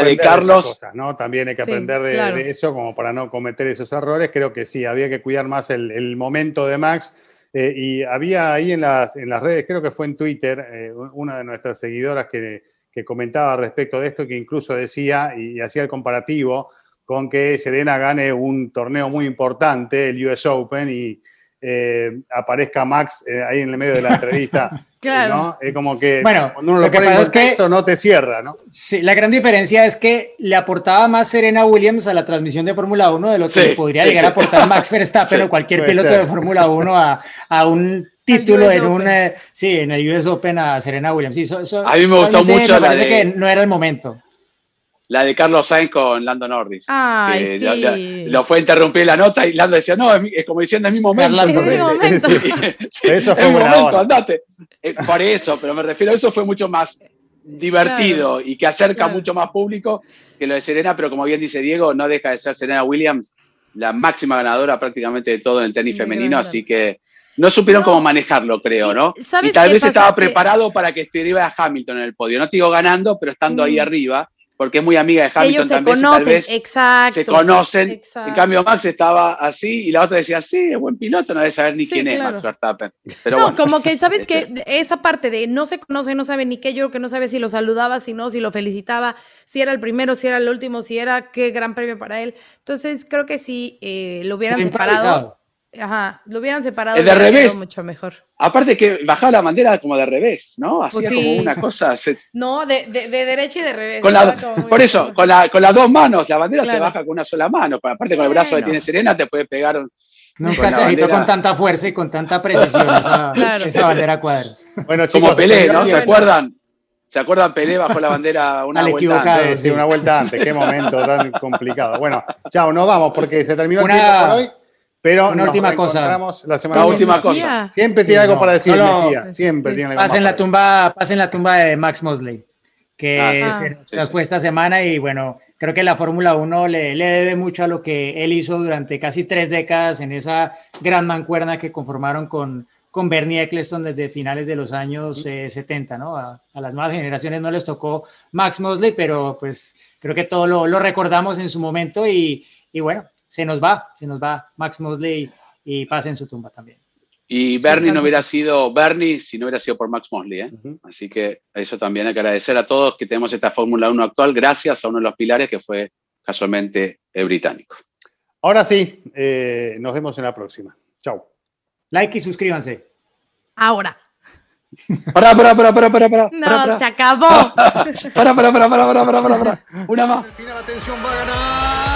de Carlos. ¿no? También hay que aprender de, eso como para no cometer esos errores. Creo que sí, había que cuidar más el, momento de Max. Eh, y había ahí en las, en las redes, creo que fue en Twitter, eh, una de nuestras seguidoras que, que, comentaba respecto de esto, que incluso decía y, hacía el comparativo con que Serena gane un torneo muy importante, el US Open, y, eh, aparezca Max eh, ahí en el medio de la entrevista. [LAUGHS] claro. Es como que bueno, cuando uno lo, pone en contexto no te cierra, ¿no? Sí, la gran diferencia es que le aportaba más Serena Williams a la transmisión de Fórmula 1 de lo que podría llegar a aportar Max [LAUGHS] Verstappen o cualquier piloto de Fórmula 1 a, a un [LAUGHS] título en un eh, sí en el US Open a Serena Williams. a mí me gustó mucho la de... que no era el momento. La de Carlos Sainz con Lando Norris. Ay, sí. lo, fue a interrumpir la nota y Lando decía, no, es, como diciendo, es mi momento. Es mi momento. [LAUGHS] eso fue momento, andate. Eh, por eso, pero me refiero, eso fue mucho más divertido y que acerca mucho más público que lo de Serena, pero como bien dice Diego, no deja de ser Serena Williams la máxima ganadora prácticamente de todo en el tenis femenino, así que no supieron cómo manejarlo, creo, ¿no? Y tal vez estaba preparado para que estuviera Hamilton en el podio. No te digo ganando, pero estando ahí mm. arriba porque es muy amiga de Hamilton Ellos se también. conocen, tal vez exacto. se conocen. exacto. En cambio, Max estaba así y la otra decía, sí, es buen piloto, no debe saber ni Sí, quién es. Max Verstappen. Pero no, bueno, como que sabes [LAUGHS] que esa parte de no se conoce, no sabe ni qué, yo creo que no sabe si lo saludaba, si no, si lo felicitaba, si era el primero, si era el último, si era qué gran premio para él. Entonces creo que si eh, lo hubieran separado, improvisado. Ajá, lo hubieran separado, de revés. mucho mejor. Aparte que bajaba la bandera como de revés, ¿no? Hacía Pues sí. como una cosa. se- No, de, de- de derecha y de revés. con la- por eso, bien. con, la- con las dos manos, la bandera se baja con una sola mano. Aparte con el brazo que Bueno. tiene Serena, te puede pegar. un- Nunca Con se agitó con tanta fuerza y con tanta precisión esa, [LAUGHS] Claro. esa bandera cuadros. Bueno, chicos, Como Pelé, ¿no? ¿Se acuerdan? ¿Se acuerdan? Pelé bajó la bandera una Al vuelta equivocado. antes. Sí, sí, una vuelta antes. Qué momento tan complicado. Bueno, chao, nos vamos porque se terminó Una- el tiempo por hoy. Pero una nos última cosa. La semana La última cosa. Siempre Sí, tiene algo no, para decir, solo- Mejía. Siempre Sí. tiene algo Pasen la para tumba, pasen la tumba de Max Mosley, que Ah, sí. nos fue esta semana y bueno, creo que la Fórmula 1 le, le debe mucho a lo que él hizo durante casi tres décadas en esa gran mancuerna que conformaron con, con Bernie Eccleston desde finales de los años eh, 70, ¿no? A, a las nuevas generaciones no les tocó Max Mosley, pero pues creo que todo lo, lo recordamos en su momento y, y bueno, se nos va, se nos va Max Mosley y pasa en su tumba también. Y Bernie no hubiera sido Bernie si no hubiera sido por Max Mosley. ¿eh? Así que eso también hay que agradecer a todos que tenemos esta Fórmula 1 actual gracias a uno de los pilares que fue casualmente el británico. Ahora sí, eh, nos vemos en la próxima. Chao. Like y suscríbanse. Ahora. Pará, pará, pará, pará, pará, pará. No, se acabó. [LAUGHS] Pará, pará, pará, pará, pará, pará, pará. Una más. Al final, atención, va a ganar.